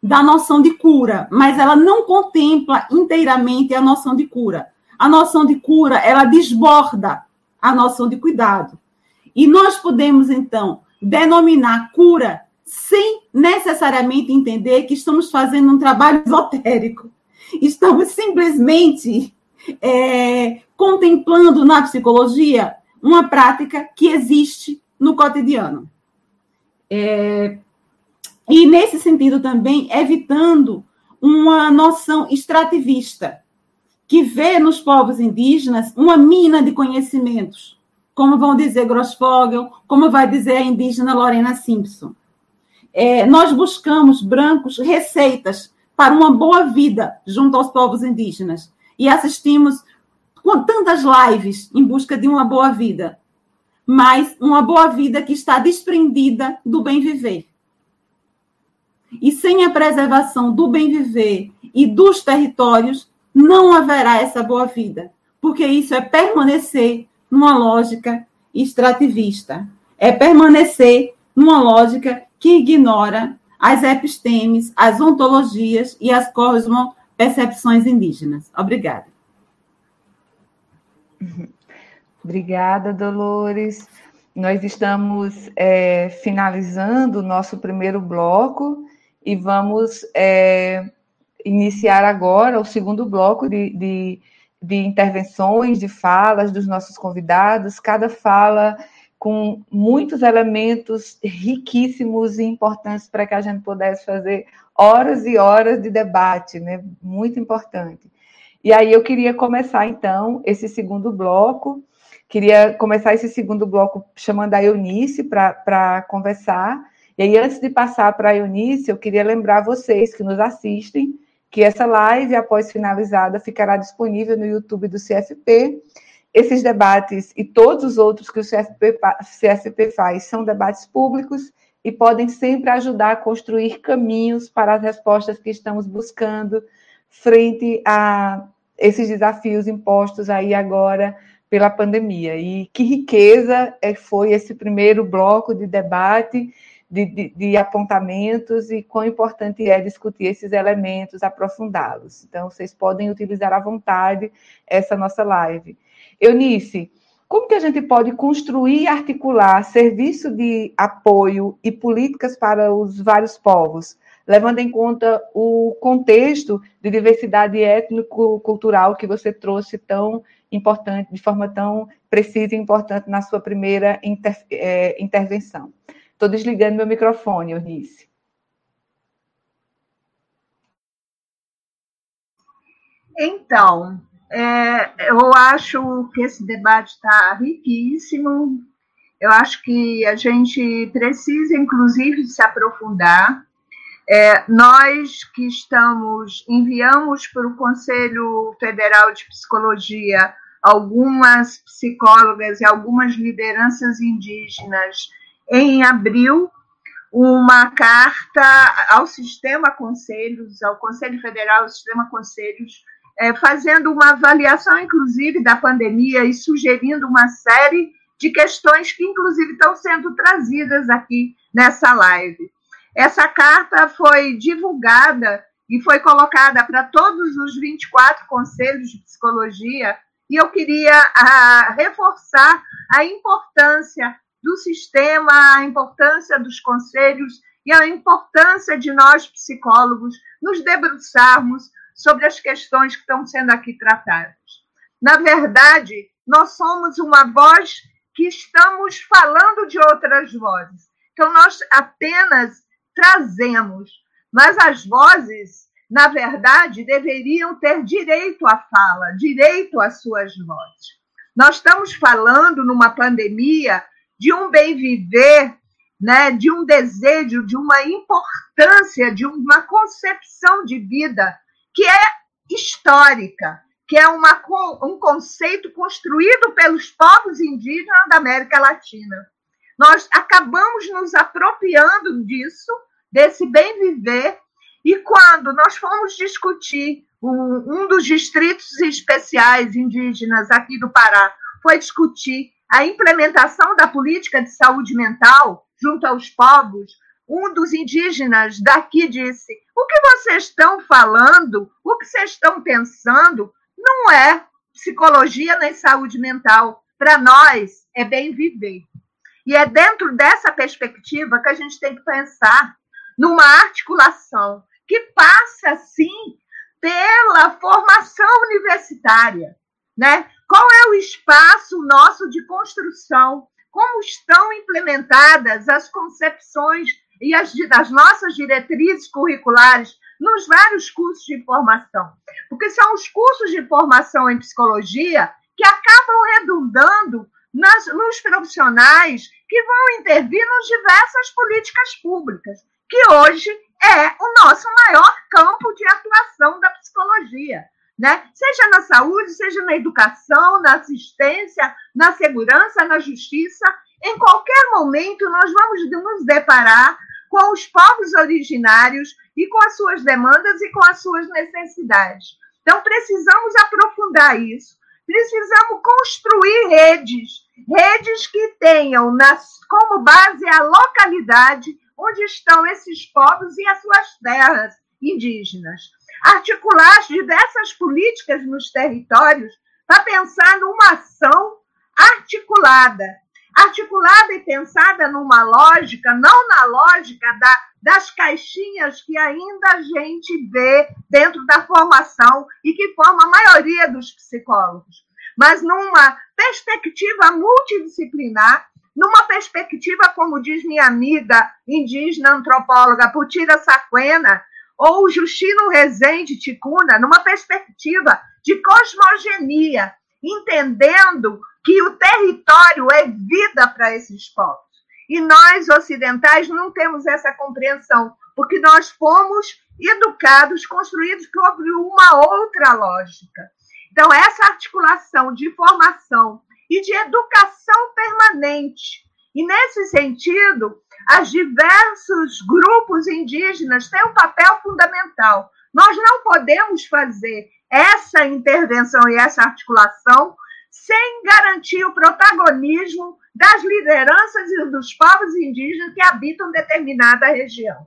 da noção de cura, mas ela não contempla inteiramente a noção de cura. A noção de cura, ela desborda a noção de cuidado. E nós podemos, então, denominar cura sem necessariamente entender que estamos fazendo um trabalho esotérico. Estamos simplesmente é, contemplando na psicologia uma prática que existe no cotidiano. É, e, nesse sentido, também evitando uma noção extrativista, que vê nos povos indígenas uma mina de conhecimentos, como vão dizer Grossfogel, como vai dizer a indígena Lorena Simpson. É, nós buscamos, brancos, receitas para uma boa vida junto aos povos indígenas e assistimos com tantas lives em busca de uma boa vida mas uma boa vida que está desprendida do bem viver. E sem a preservação do bem viver e dos territórios, não haverá essa boa vida, porque isso é permanecer numa lógica extrativista, é permanecer numa lógica que ignora as epistemes, as ontologias e as cosmopercepções indígenas. Obrigada. Obrigada, Dolores. Nós estamos é, finalizando o nosso primeiro bloco e vamos é, iniciar agora o segundo bloco de, de, de intervenções, de falas dos nossos convidados, cada fala com muitos elementos riquíssimos e importantes para que a gente pudesse fazer horas e horas de debate, né? Muito importante. E aí eu queria começar, então, esse segundo bloco. Queria começar esse segundo bloco chamando a Eunice para conversar. E aí, antes de passar para a Eunice, eu queria lembrar vocês que nos assistem que essa live, após finalizada, ficará disponível no YouTube do CFP. Esses debates e todos os outros que o CFP, CFP faz são debates públicos e podem sempre ajudar a construir caminhos para as respostas que estamos buscando frente a esses desafios impostos aí agora pela pandemia. E que riqueza é, foi esse primeiro bloco de debate, de, de, de apontamentos, e quão importante é discutir esses elementos, aprofundá-los. Então, vocês podem utilizar à vontade essa nossa live. Eunice, como que a gente pode construir e articular serviço de apoio e políticas para os vários povos, levando em conta o contexto de diversidade étnico-cultural que você trouxe tão importante, de forma tão precisa e importante na sua primeira inter, é, intervenção? Estou desligando meu microfone, Eunice. Então, é, eu acho que esse debate está riquíssimo. Eu acho que a gente precisa, inclusive, se aprofundar. É, nós que estamos, enviamos para o Conselho Federal de Psicologia algumas psicólogas e algumas lideranças indígenas em abril uma carta ao Sistema Conselhos, ao Conselho Federal, ao Sistema Conselhos, é, fazendo uma avaliação, inclusive, da pandemia e sugerindo uma série de questões que, inclusive, estão sendo trazidas aqui nessa live. Essa carta foi divulgada e foi colocada para todos os 24 conselhos de psicologia, e eu queria a, ah, reforçar a importância do sistema, a importância dos conselhos e a importância de nós, psicólogos, nos debruçarmos sobre as questões que estão sendo aqui tratadas. Na verdade, nós somos uma voz que estamos falando de outras vozes. Então, nós apenas trazemos, mas as vozes, na verdade, deveriam ter direito à fala, direito às suas vozes. Nós estamos falando numa pandemia de um bem viver né, de um desejo, de uma importância, de uma concepção de vida que é histórica, que é uma, um conceito construído pelos povos indígenas da América Latina. Nós acabamos nos apropriando disso, desse bem viver, e quando nós fomos discutir um, um dos distritos especiais indígenas aqui do Pará, foi discutir a implementação da política de saúde mental junto aos povos, um dos indígenas daqui disse: o que vocês estão falando, o que vocês estão pensando, não é psicologia nem saúde mental. Para nós, é bem viver. E é dentro dessa perspectiva que a gente tem que pensar numa articulação que passa, sim, pela formação universitária, né? Qual é o espaço nosso de construção? Como estão implementadas as concepções e as, as nossas diretrizes curriculares nos vários cursos de formação? Porque são os cursos de formação em psicologia que acabam redundando nas, nos profissionais que vão intervir nas diversas políticas públicas, que hoje é o nosso maior campo de atuação da psicologia né? Seja na saúde, seja na educação, na assistência, na segurança, na justiça, em qualquer momento nós vamos nos deparar com os povos originários e com as suas demandas e com as suas necessidades. Então precisamos aprofundar isso. Precisamos construir redes, redes que tenham nas, como base a localidade onde estão esses povos e as suas terras indígenas articular as diversas políticas nos territórios para pensar numa ação articulada. articulada e pensada numa lógica, não na lógica da, das caixinhas que ainda a gente vê dentro da formação e que forma a maioria dos psicólogos, mas numa perspectiva multidisciplinar, numa perspectiva, como diz minha amiga indígena antropóloga Putira Saquena, ou Justino Rezende Ticuna, numa perspectiva de cosmogenia, entendendo que o território é vida para esses povos. E nós, ocidentais, não temos essa compreensão, porque nós fomos educados, construídos sobre uma outra lógica. Então, essa articulação de formação e de educação permanente. E, nesse sentido, os diversos grupos indígenas têm um papel fundamental. Nós não podemos fazer essa intervenção e essa articulação sem garantir o protagonismo das lideranças e dos povos indígenas que habitam determinada região.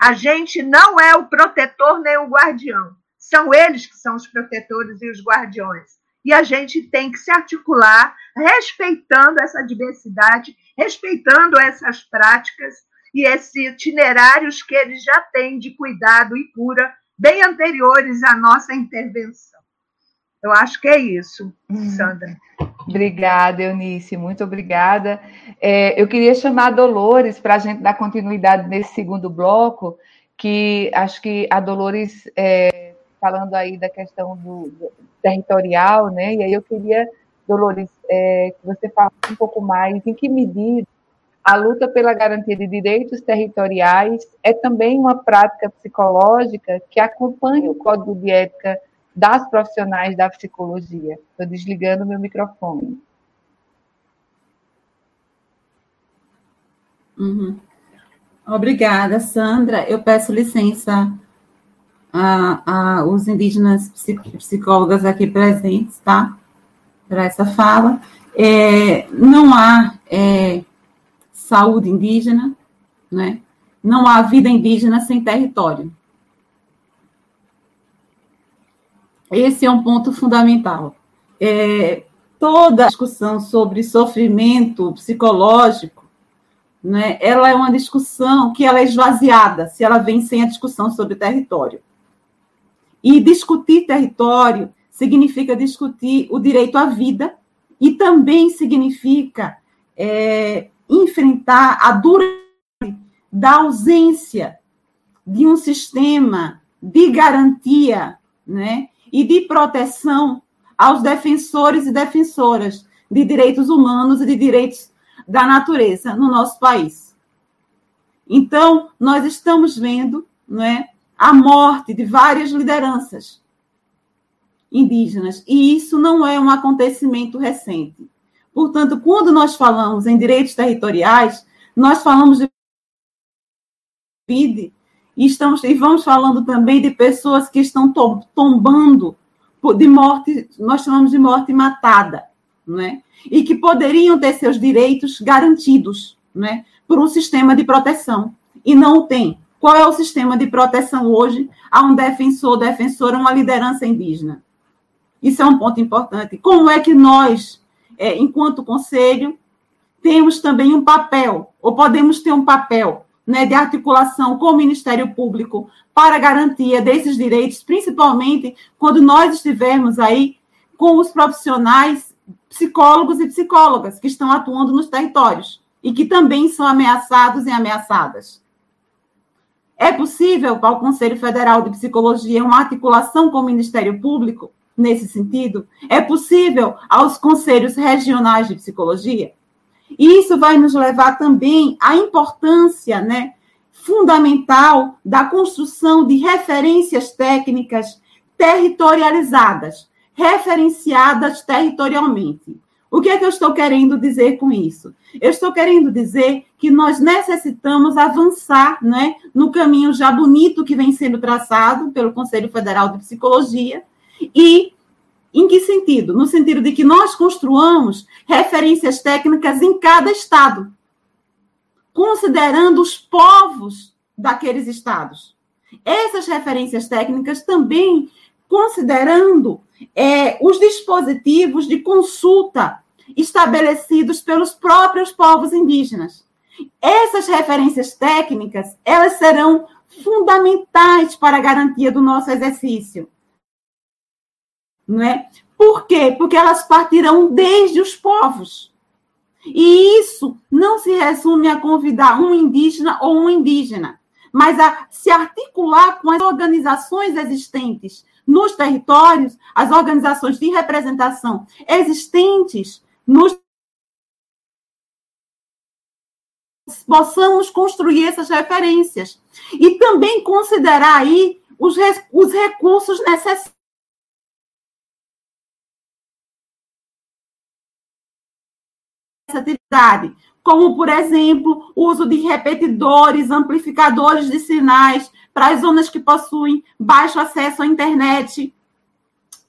A gente não é o protetor nem o guardião. São eles que são os protetores e os guardiões. E a gente tem que se articular respeitando essa diversidade, respeitando essas práticas e esses itinerários que eles já têm de cuidado e cura, bem anteriores à nossa intervenção. Eu acho que é isso. Sandra. Obrigada, Eunice, muito obrigada. É, eu queria chamar a Dolores para a gente dar continuidade nesse segundo bloco, que acho que a Dolores, é, falando aí da questão do, do, territorial, né? E aí eu queria, Dolores, é, que você falasse um pouco mais em que medida a luta pela garantia de direitos territoriais é também uma prática psicológica que acompanha o código de ética das profissionais da psicologia. Estou desligando meu microfone. Uhum. Obrigada, Sandra. Eu peço licença os indígenas psicólogas aqui presentes, tá? Para essa fala. É, não há é, saúde indígena, né? não há vida indígena sem território. Esse é um ponto fundamental. É, toda discussão sobre sofrimento psicológico, né, ela é uma discussão que ela é esvaziada se ela vem sem a discussão sobre território. E discutir território significa discutir o direito à vida e também significa é, enfrentar a dureza da ausência de um sistema de garantia né, e de proteção aos defensores e defensoras de direitos humanos e de direitos da natureza no nosso país. Então, nós estamos vendo não é, a morte de várias lideranças indígenas, e isso não é um acontecimento recente. Portanto, quando nós falamos em direitos territoriais, nós falamos de e estamos e vamos falando também de pessoas que estão tombando de morte, nós chamamos de morte matada, não é? E que poderiam ter seus direitos garantidos, não é? Por um sistema de proteção e não o tem. Qual é o sistema de proteção hoje a um defensor, defensora, uma liderança indígena? Isso é um ponto importante. Como é que nós, é, enquanto conselho, temos também um papel, ou podemos ter um papel né, de articulação com o Ministério Público para garantia desses direitos, principalmente quando nós estivermos aí com os profissionais psicólogos e psicólogas que estão atuando nos territórios e que também são ameaçados e ameaçadas. É possível para o Conselho Federal de Psicologia uma articulação com o Ministério Público nesse sentido? É possível aos conselhos regionais de psicologia? E isso vai nos levar também à importância né, fundamental da construção de referências técnicas territorializadas, referenciadas territorialmente. O que é que eu estou querendo dizer com isso? Eu estou querendo dizer que nós necessitamos avançar né, no caminho já bonito que vem sendo traçado pelo Conselho Federal de Psicologia e em que sentido? No sentido de que nós construamos referências técnicas em cada estado, considerando os povos daqueles estados. Essas referências técnicas também considerando é, os dispositivos de consulta estabelecidos pelos próprios povos indígenas. Essas referências técnicas, elas serão fundamentais para a garantia do nosso exercício. Não é? Por quê? Porque elas partirão desde os povos. E isso não se resume a convidar um indígena ou um indígena, mas a se articular com as organizações existentes nos territórios, as organizações de representação existentes nos possamos construir essas referências e também considerar aí os, os recursos necessários atividade, como, por exemplo, o uso de repetidores, amplificadores de sinais para as zonas que possuem baixo acesso à internet.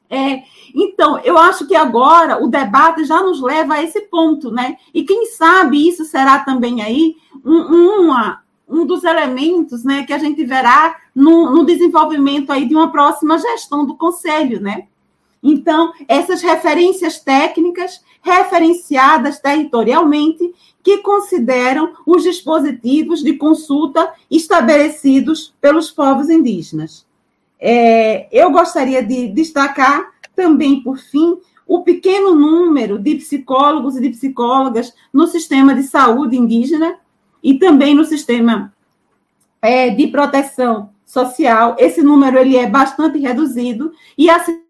É, então, eu acho que agora o debate já nos leva a esse ponto, né? E quem sabe isso será também aí um, uma, um dos elementos né, que a gente verá no, no desenvolvimento aí de uma próxima gestão do Conselho, né? Então, essas referências técnicas, referenciadas territorialmente, que consideram os dispositivos de consulta estabelecidos pelos povos indígenas. É, eu gostaria de destacar também, por fim, o pequeno número de psicólogos e de psicólogas no sistema de saúde indígena e também no sistema é, de proteção social. Esse número ele é bastante reduzido e assim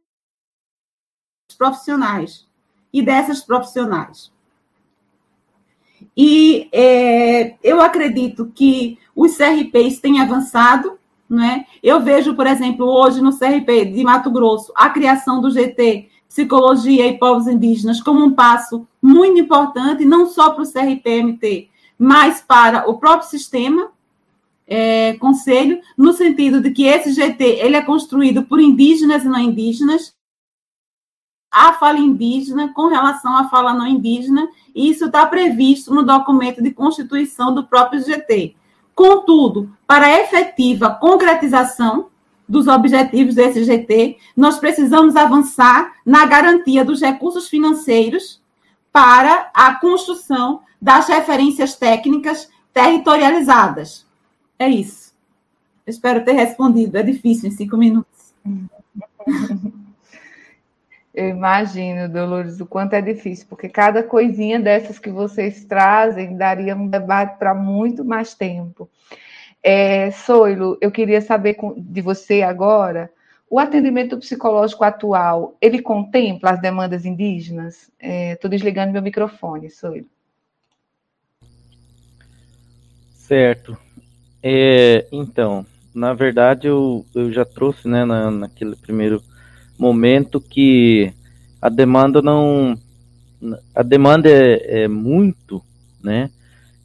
profissionais e dessas profissionais. E é, eu acredito que os CRPs têm avançado, né? Eu vejo, por exemplo, hoje no CRP de Mato Grosso, a criação do GT Psicologia e Povos Indígenas como um passo muito importante, não só para o CRPMT, mas para o próprio sistema é, conselho, no sentido de que esse GT ele é construído por indígenas e não indígenas, a fala indígena com relação à fala não indígena, e isso está previsto no documento de constituição do próprio GT. Contudo, para a efetiva concretização dos objetivos desse GT, nós precisamos avançar na garantia dos recursos financeiros para a construção das referências técnicas territorializadas. É isso. espero ter respondido. É difícil em cinco minutos. Eu imagino, Dolores, o quanto é difícil, porque cada coisinha dessas que vocês trazem daria um debate para muito mais tempo. É, Soilo, eu queria saber de você agora, o atendimento psicológico atual, ele contempla as demandas indígenas? Estou é, desligando meu microfone, Soilo. Certo. É, então, na verdade, eu, eu já trouxe, né, na, naquele primeiro momento que a demanda não a demanda é, é muito, né?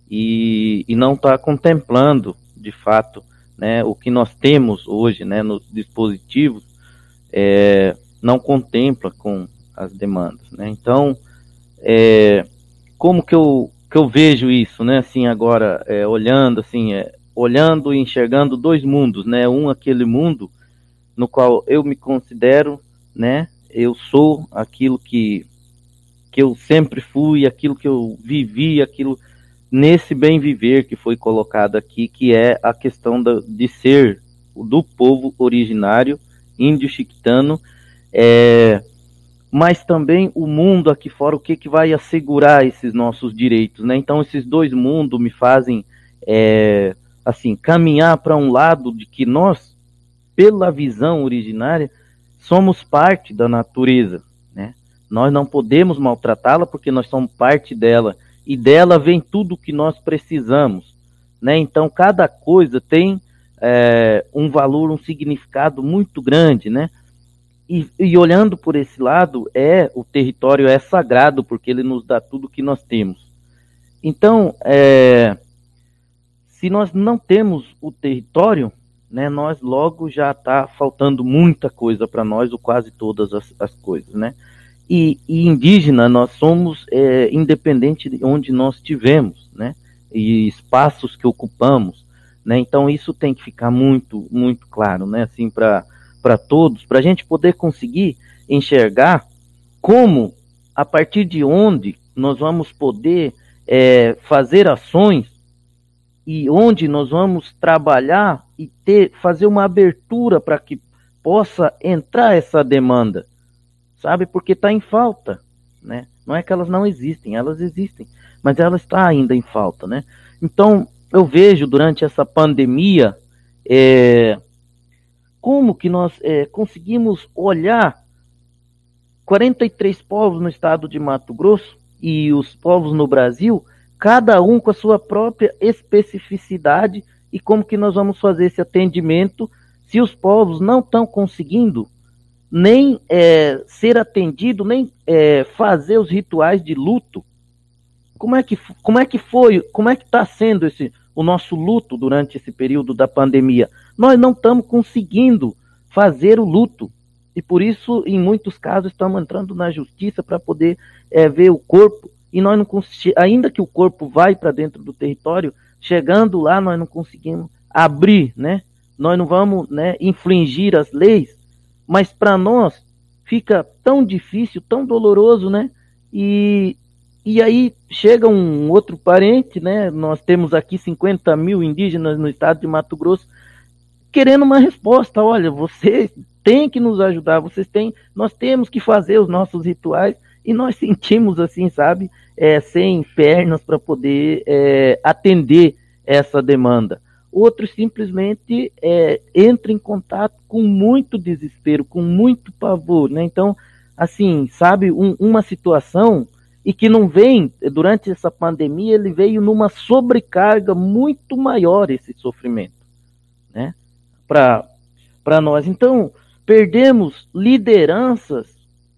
E, e não está contemplando, de fato, né, o que nós temos hoje, né, nos dispositivos, é, não contempla com as demandas, né? Então, é, como que eu, que eu vejo isso, né? Assim, agora, é, olhando, assim, é, olhando e enxergando dois mundos, né? Um, aquele mundo no qual eu me considero né? Eu sou aquilo que, que eu sempre fui, aquilo que eu vivi, aquilo nesse bem viver que foi colocado aqui, que é a questão da, de ser do povo originário, índio chiquitano, é, mas também o mundo aqui fora, o que, que vai assegurar esses nossos direitos, né? Então esses dois mundos me fazem, é, assim, caminhar para um lado de que nós, pela visão originária, somos parte da natureza, né? Nós não podemos maltratá-la porque nós somos parte dela e dela vem tudo o que nós precisamos, né? Então cada coisa tem é, um valor, um significado muito grande, né? E, e, olhando por esse lado, é o território é sagrado porque ele nos dá tudo o que nós temos. Então, é, se nós não temos o território, né, nós logo já está faltando muita coisa para nós, ou quase todas as, as coisas, né? E, e, indígena, nós somos é, independente de onde nós estivermos, né? E espaços que ocupamos, né? Então isso tem que ficar muito, muito claro, né? Assim, para todos, para a gente poder conseguir enxergar como a partir de onde nós vamos poder é, fazer ações e onde nós vamos trabalhar e ter, fazer uma abertura para que possa entrar essa demanda, sabe? Porque está em falta, né? Não é que elas não existem, elas existem, mas ela está ainda em falta, né? Então, eu vejo durante essa pandemia é, como que nós é, conseguimos olhar 43 povos no estado de Mato Grosso e os povos no Brasil, cada um com a sua própria especificidade e como que nós vamos fazer esse atendimento se os povos não estão conseguindo nem é, ser atendido, nem é, fazer os rituais de luto. Como é que, como é que foi, como é que está sendo esse, o nosso luto durante esse período da pandemia? Nós não estamos conseguindo fazer o luto. E por isso, em muitos casos, estamos entrando na justiça para poder é, ver o corpo. E nós não ainda que o corpo vai para dentro do território, chegando lá, nós não conseguimos abrir, né? Nós não vamos né, infringir as leis, mas para nós fica tão difícil, tão doloroso, né? E, e aí chega um outro parente, né? Nós temos aqui 50 mil indígenas no estado de Mato Grosso, querendo uma resposta. Olha, vocês têm que nos ajudar, vocês têm, nós temos que fazer os nossos rituais e nós sentimos assim, sabe, é, sem pernas para poder é, atender essa demanda. Outros simplesmente é, entram em contato com muito desespero, com muito pavor, né? Então, assim, sabe, um, uma situação e que não vem durante essa pandemia, ele veio numa sobrecarga muito maior esse sofrimento, né? Para nós. Então, perdemos lideranças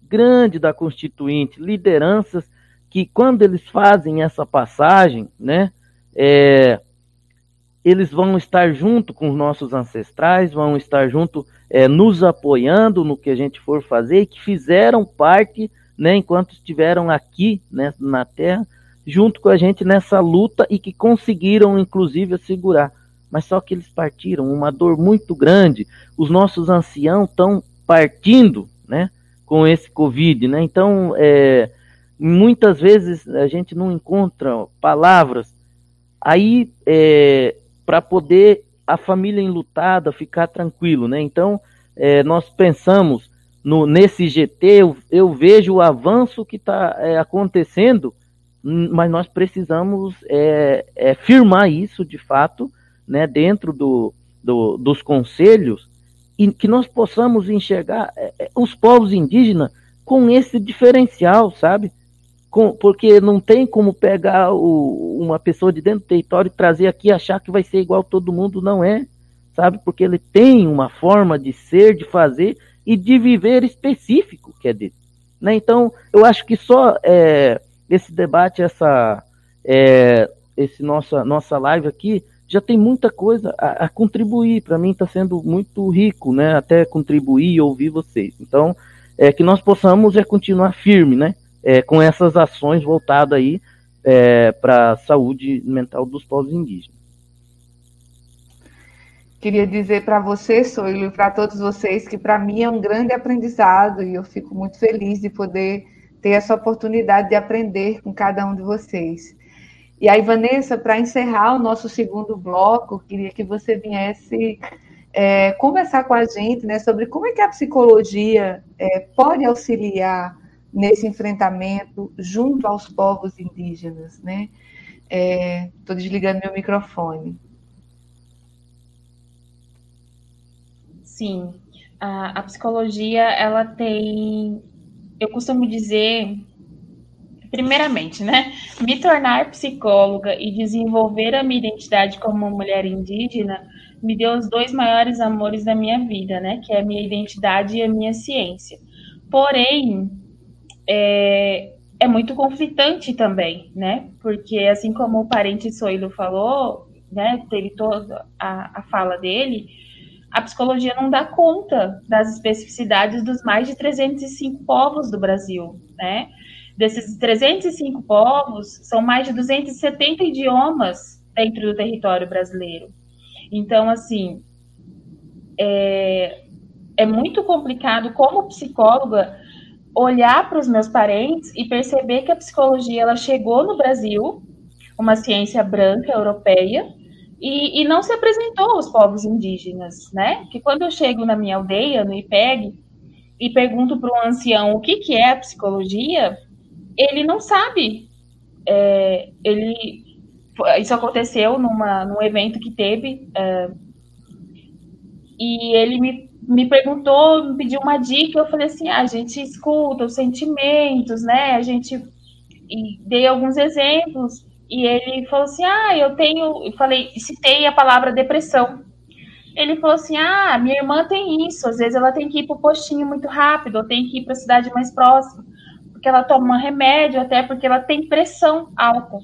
grandes da Constituinte, lideranças que quando eles fazem essa passagem, né, é, eles vão estar junto com os nossos ancestrais, vão estar junto é, nos apoiando no que a gente for fazer, e que fizeram parte, né, enquanto estiveram aqui né, na Terra, junto com a gente nessa luta e que conseguiram, inclusive, assegurar mas só que eles partiram, uma dor muito grande. Os nossos anciãos estão partindo, né, com esse Covid, né? Então, é, muitas vezes a gente não encontra palavras aí é, para poder a família enlutada ficar tranquilo, né? Então, é, nós pensamos no, nesse GT, eu, eu vejo o avanço que está é, acontecendo, mas nós precisamos é, é, firmar isso de fato né, dentro do, do, dos conselhos e que nós possamos enxergar é, é, os povos indígenas com esse diferencial, sabe? Com, porque não tem como pegar o, uma pessoa de dentro do território e trazer aqui e achar que vai ser igual todo mundo, não é, sabe? Porque ele tem uma forma de ser, de fazer e de viver específico que é dele. Né? Então, eu acho que só é, esse debate, essa, é, esse nossa, nossa live aqui, já tem muita coisa a, a contribuir. Para mim está sendo muito rico, né? Até contribuir e ouvir vocês. Então, é que nós possamos é continuar firme, né? É, com essas ações voltadas aí é, para a saúde mental dos povos indígenas. Queria dizer para você, Soilo, e para todos vocês que para mim é um grande aprendizado e eu fico muito feliz de poder ter essa oportunidade de aprender com cada um de vocês. E aí, Vanessa, para encerrar o nosso segundo bloco, queria que você viesse é, conversar com a gente né, sobre como é que a psicologia é, pode auxiliar nesse enfrentamento junto aos povos indígenas. Né? Estou é, desligando meu microfone. Sim, a, a psicologia ela tem, eu costumo dizer primeiramente, né, me tornar psicóloga e desenvolver a minha identidade como uma mulher indígena me deu os dois maiores amores da minha vida, né, que é a minha identidade e a minha ciência. Porém, é, é muito conflitante também, né, porque assim como o parente Soilo falou, né, teve toda a, a fala dele, a psicologia não dá conta das especificidades dos mais de 305 povos do Brasil, né? Desses 305 povos, são mais de 270 idiomas dentro do território brasileiro. Então, assim, é, é muito complicado como psicóloga olhar para os meus parentes e perceber que a psicologia ela chegou no Brasil, uma ciência branca europeia, e, e, não se apresentou aos povos indígenas, né? Que quando eu chego na minha aldeia, no IPEG, e pergunto para um ancião o que, que é a psicologia, ele não sabe. É, ele, isso aconteceu numa, num evento que teve, é, e ele me, me perguntou, me pediu uma dica, eu falei assim, ah, a gente escuta os sentimentos, né? A gente e dei alguns exemplos e ele falou assim: Ah, eu tenho. Eu falei, citei a palavra depressão. Ele falou assim: Ah, minha irmã tem isso. Às vezes ela tem que ir para o postinho muito rápido, ou tem que ir para a cidade mais próxima, porque ela toma remédio, até porque ela tem pressão alta.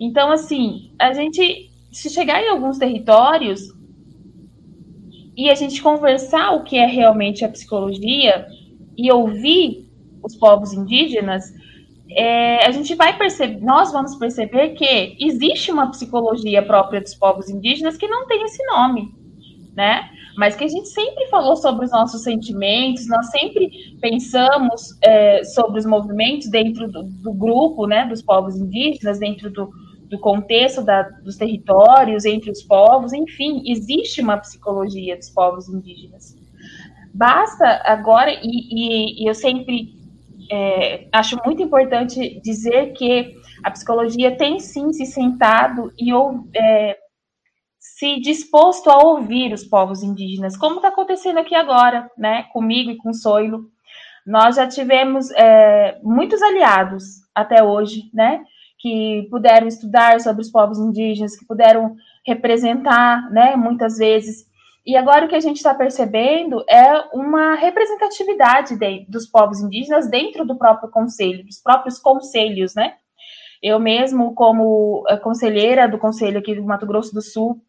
Então, assim, a gente, se chegar em alguns territórios e a gente conversar o que é realmente a psicologia e ouvir os povos indígenas, é, a gente vai perceber, nós vamos perceber que existe uma psicologia própria dos povos indígenas que não tem esse nome, né? Mas que a gente sempre falou sobre os nossos sentimentos, nós sempre pensamos é, sobre os movimentos dentro do, do, grupo, né, dos povos indígenas, dentro do, do contexto da, dos territórios, entre os povos, enfim, existe uma psicologia dos povos indígenas. Basta agora, e, e, e eu sempre é, acho muito importante dizer que a psicologia tem sim se sentado e é, se disposto a ouvir os povos indígenas, como está acontecendo aqui agora, né, comigo e com o Soilo. Nós já tivemos é, muitos aliados até hoje, né, que puderam estudar sobre os povos indígenas, que puderam representar, né, muitas vezes e agora o que a gente está percebendo é uma representatividade de, dos povos indígenas dentro do próprio conselho, dos próprios conselhos, né? Eu mesmo, como eh, conselheira do conselho aqui do Mato Grosso do Sul,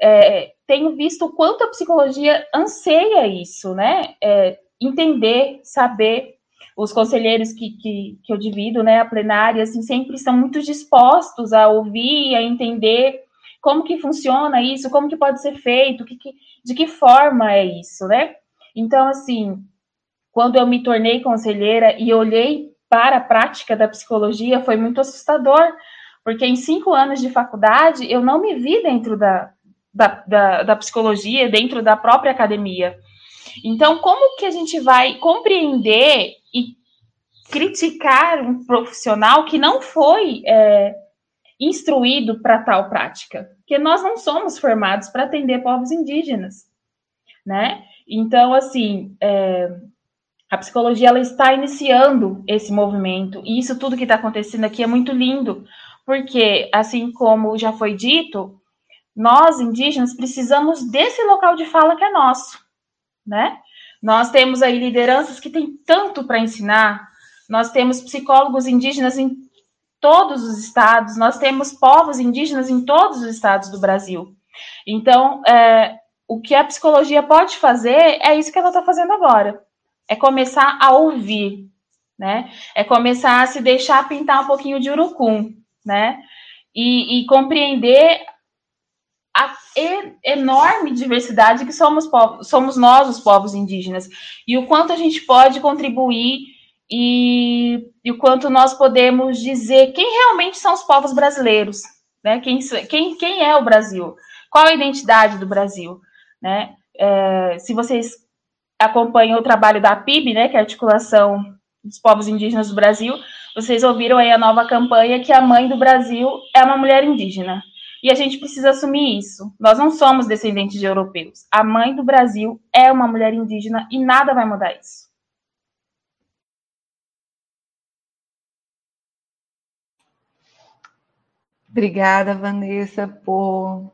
é, tenho visto o quanto a psicologia anseia isso, né? É, entender, saber. Os conselheiros que, que, que eu divido, né, a plenária, assim, sempre estão muito dispostos a ouvir, a entender como que funciona isso, como que pode ser feito, que, que, de que forma é isso, né? Então, assim, quando eu me tornei conselheira e olhei para a prática da psicologia, foi muito assustador, porque em cinco anos de faculdade eu não me vi dentro da, da, da, da psicologia, dentro da própria academia. Então, como que a gente vai compreender e criticar um profissional que não foi é, instruído para tal prática? Porque nós não somos formados para atender povos indígenas, né? Então, assim, é, a psicologia ela está iniciando esse movimento e isso tudo que está acontecendo aqui é muito lindo, porque, assim como já foi dito, nós indígenas precisamos desse local de fala que é nosso, né? Nós temos aí lideranças que têm tanto para ensinar, nós temos psicólogos indígenas em todos os estados, nós temos povos indígenas em todos os estados do Brasil. Então, é, o que a psicologia pode fazer é isso que ela está fazendo agora. É começar a ouvir, né? É começar a se deixar pintar um pouquinho de urucum, né? E, e compreender a enorme diversidade que somos, povos, somos nós, os povos indígenas, e o quanto a gente pode contribuir e, e, o quanto nós podemos dizer quem realmente são os povos brasileiros, né? Quem, quem, quem é o Brasil? Qual a identidade do Brasil? Né? É, se vocês acompanham o trabalho da PIB, né, que é a articulação dos povos indígenas do Brasil, vocês ouviram aí a nova campanha que a mãe do Brasil é uma mulher indígena. E a gente precisa assumir isso. Nós não somos descendentes de europeus. A mãe do Brasil é uma mulher indígena e nada vai mudar isso. Obrigada, Vanessa, por,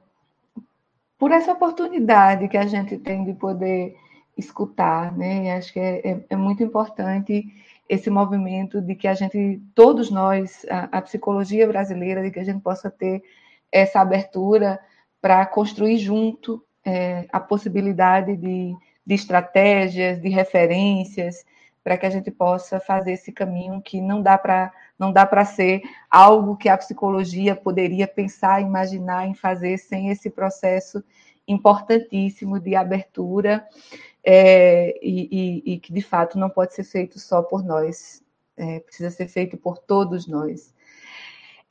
por essa oportunidade que a gente tem de poder escutar, né? Acho que é, é, é muito importante esse movimento de que a gente, todos nós, a, a psicologia brasileira, de que a gente possa ter essa abertura para construir junto é, a possibilidade de, de estratégias, de referências, para que a gente possa fazer esse caminho que não dá para não dá para ser algo que a psicologia poderia pensar, imaginar em fazer sem esse processo importantíssimo de abertura é, e, e, e, que de fato não pode ser feito só por nós, é, precisa ser feito por todos nós.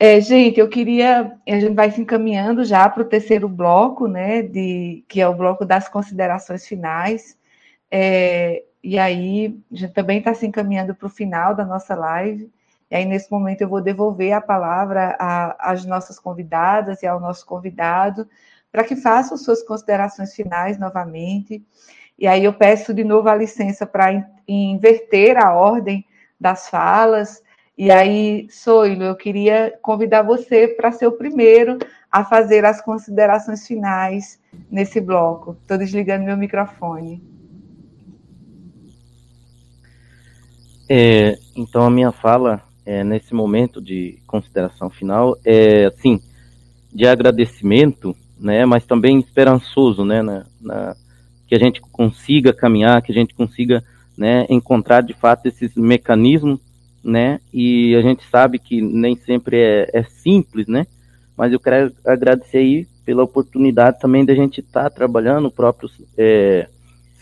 É, gente, eu queria, a gente vai se encaminhando já para o terceiro bloco, né, de, que é o bloco das considerações finais, é, e aí a gente também está se encaminhando para o final da nossa live, e aí nesse momento eu vou devolver a palavra às nossas convidadas e ao nosso convidado, para que façam suas considerações finais novamente, e aí eu peço de novo a licença para inverter a ordem das falas. E aí, Soilo, eu queria convidar você para ser o primeiro a fazer as considerações finais nesse bloco. Estou desligando meu microfone. É, então, a minha fala é, nesse momento de consideração final é, assim, de agradecimento, né, mas também esperançoso, né, na, na que a gente consiga caminhar, que a gente consiga né, encontrar de fato esses mecanismos, né? E a gente sabe que nem sempre é, é simples, né? Mas eu quero agradecer aí pela oportunidade também da gente estar tá trabalhando o próprio é,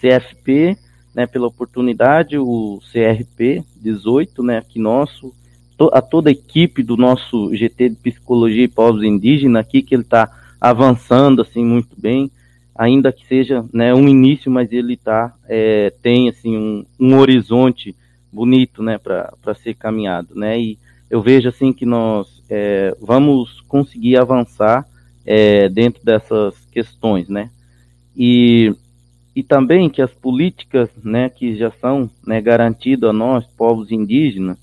CFP, né? Pela oportunidade, o CRP 18, né? Aqui nosso, to, a toda a equipe do nosso GT de Psicologia e Povos Indígenas aqui, que ele está avançando assim muito bem ainda que seja né, um início, mas ele tá, é, tem assim, um, um horizonte bonito né, para ser caminhado. Né? E eu vejo assim que nós é, vamos conseguir avançar é, dentro dessas questões. Né? E, e também que as políticas né, que já são né, garantidas a nós, povos indígenas,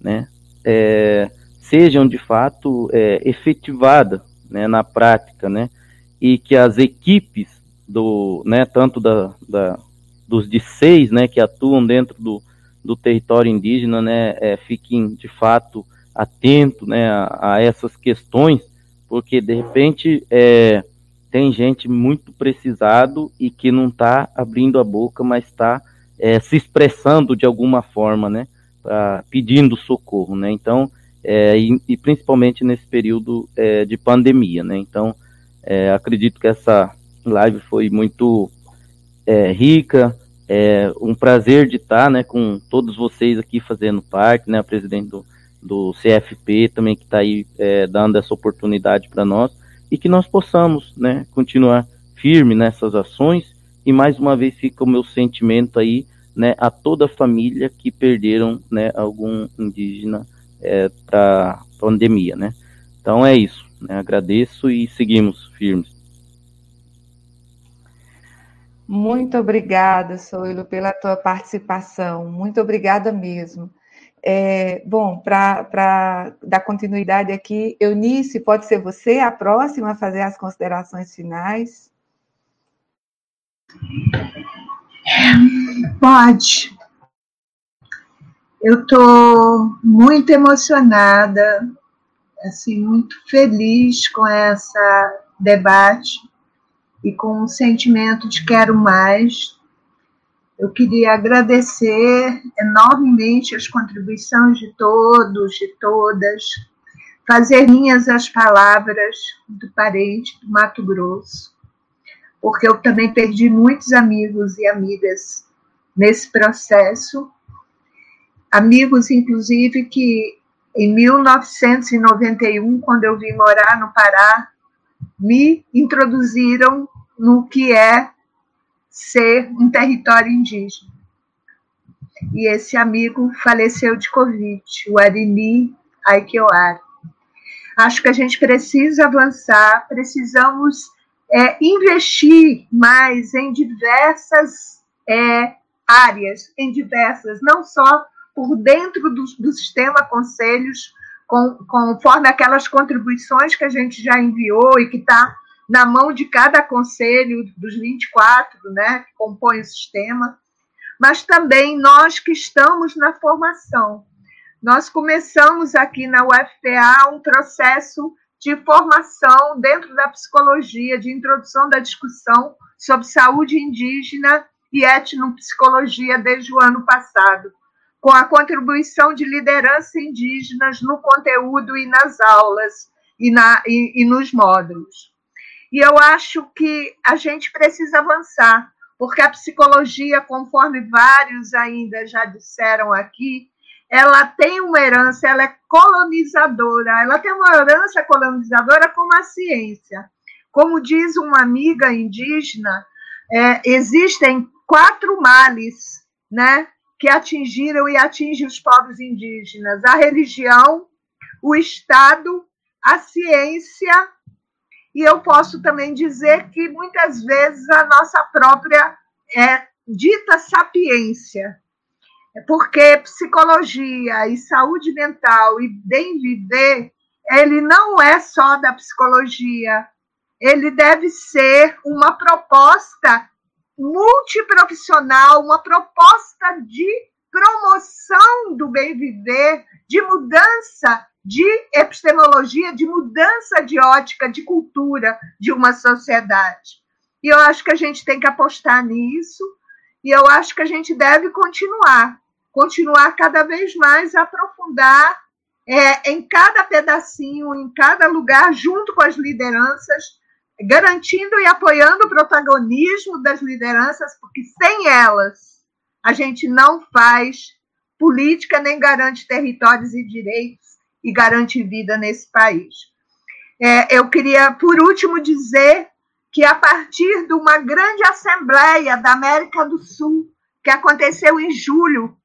né, é, sejam de fato é, efetivadas né, na prática, né? e que as equipes do, né, tanto da, da dos de seis, né, que atuam dentro do, do território indígena, né, é, fiquem de fato atentos, né, a, a, essas questões, porque de repente é, tem gente muito precisado e que não está abrindo a boca, mas está é, se expressando de alguma forma, né, pra, pedindo socorro, né, então, é, e, e, principalmente nesse período é, de pandemia, né, então, é, acredito que essa live foi muito rica, é um prazer de estar né, com todos vocês aqui fazendo parte, né, a presidente do, do CFP também que está aí é, dando essa oportunidade para nós e que nós possamos né, continuar firme nessas ações e mais uma vez fica o meu sentimento aí né, a toda a família que perderam né, algum indígena é, para pandemia, né? Então é isso. Né? Agradeço e seguimos firmes. Muito obrigada, Soilo, pela tua participação. Muito obrigada mesmo. É, bom, para dar continuidade aqui, Eunice, pode ser você a próxima a fazer as considerações finais? Pode. Eu estou muito emocionada assim, muito feliz com essa debate e com um sentimento de quero mais. Eu queria agradecer enormemente as contribuições de todos, de todas, fazer minhas as palavras do parente do Mato Grosso, porque eu também perdi muitos amigos e amigas nesse processo, amigos, inclusive, que em 1991, quando eu vim morar no Pará, me introduziram no que é ser um território indígena. E esse amigo faleceu de Covid, o Arini Aikewar. Acho que a gente precisa avançar, precisamos é, investir mais em diversas é, áreas, em diversas, não só por dentro do, do sistema conselhos, com, conforme aquelas contribuições que a gente já enviou e que está na mão de cada conselho dos 24 né, que compõem o sistema, mas também nós que estamos na formação. Nós começamos aqui na UFPA um processo de formação dentro da psicologia, de introdução da discussão sobre saúde indígena e etnopsicologia desde o ano passado com a contribuição de lideranças indígenas no conteúdo e nas aulas e, na, e, e nos módulos. E eu acho que a gente precisa avançar, porque a psicologia, conforme vários ainda já disseram aqui, ela tem uma herança, ela é colonizadora, ela tem uma herança colonizadora como a ciência. Como diz uma amiga indígena, é, existem quatro males, né, que atingiram e atingem os povos indígenas: a religião, o Estado, a ciência, e eu posso também dizer que muitas vezes a nossa própria é, dita sapiência, porque psicologia e saúde mental e bem viver, ele não é só da psicologia, ele deve ser uma proposta multiprofissional, uma proposta de promoção do bem viver, de mudança de epistemologia, de mudança de ótica, de cultura de uma sociedade. E eu acho que a gente tem que apostar nisso, e eu acho que a gente deve continuar continuar cada vez mais a aprofundar é, em cada pedacinho, em cada lugar, junto com as lideranças, garantindo e apoiando o protagonismo das lideranças, porque sem elas a gente não faz política nem garante territórios e direitos e garante vida nesse país. É, eu queria, por último, dizer que a partir de uma grande assembleia da América do Sul, que aconteceu em julho,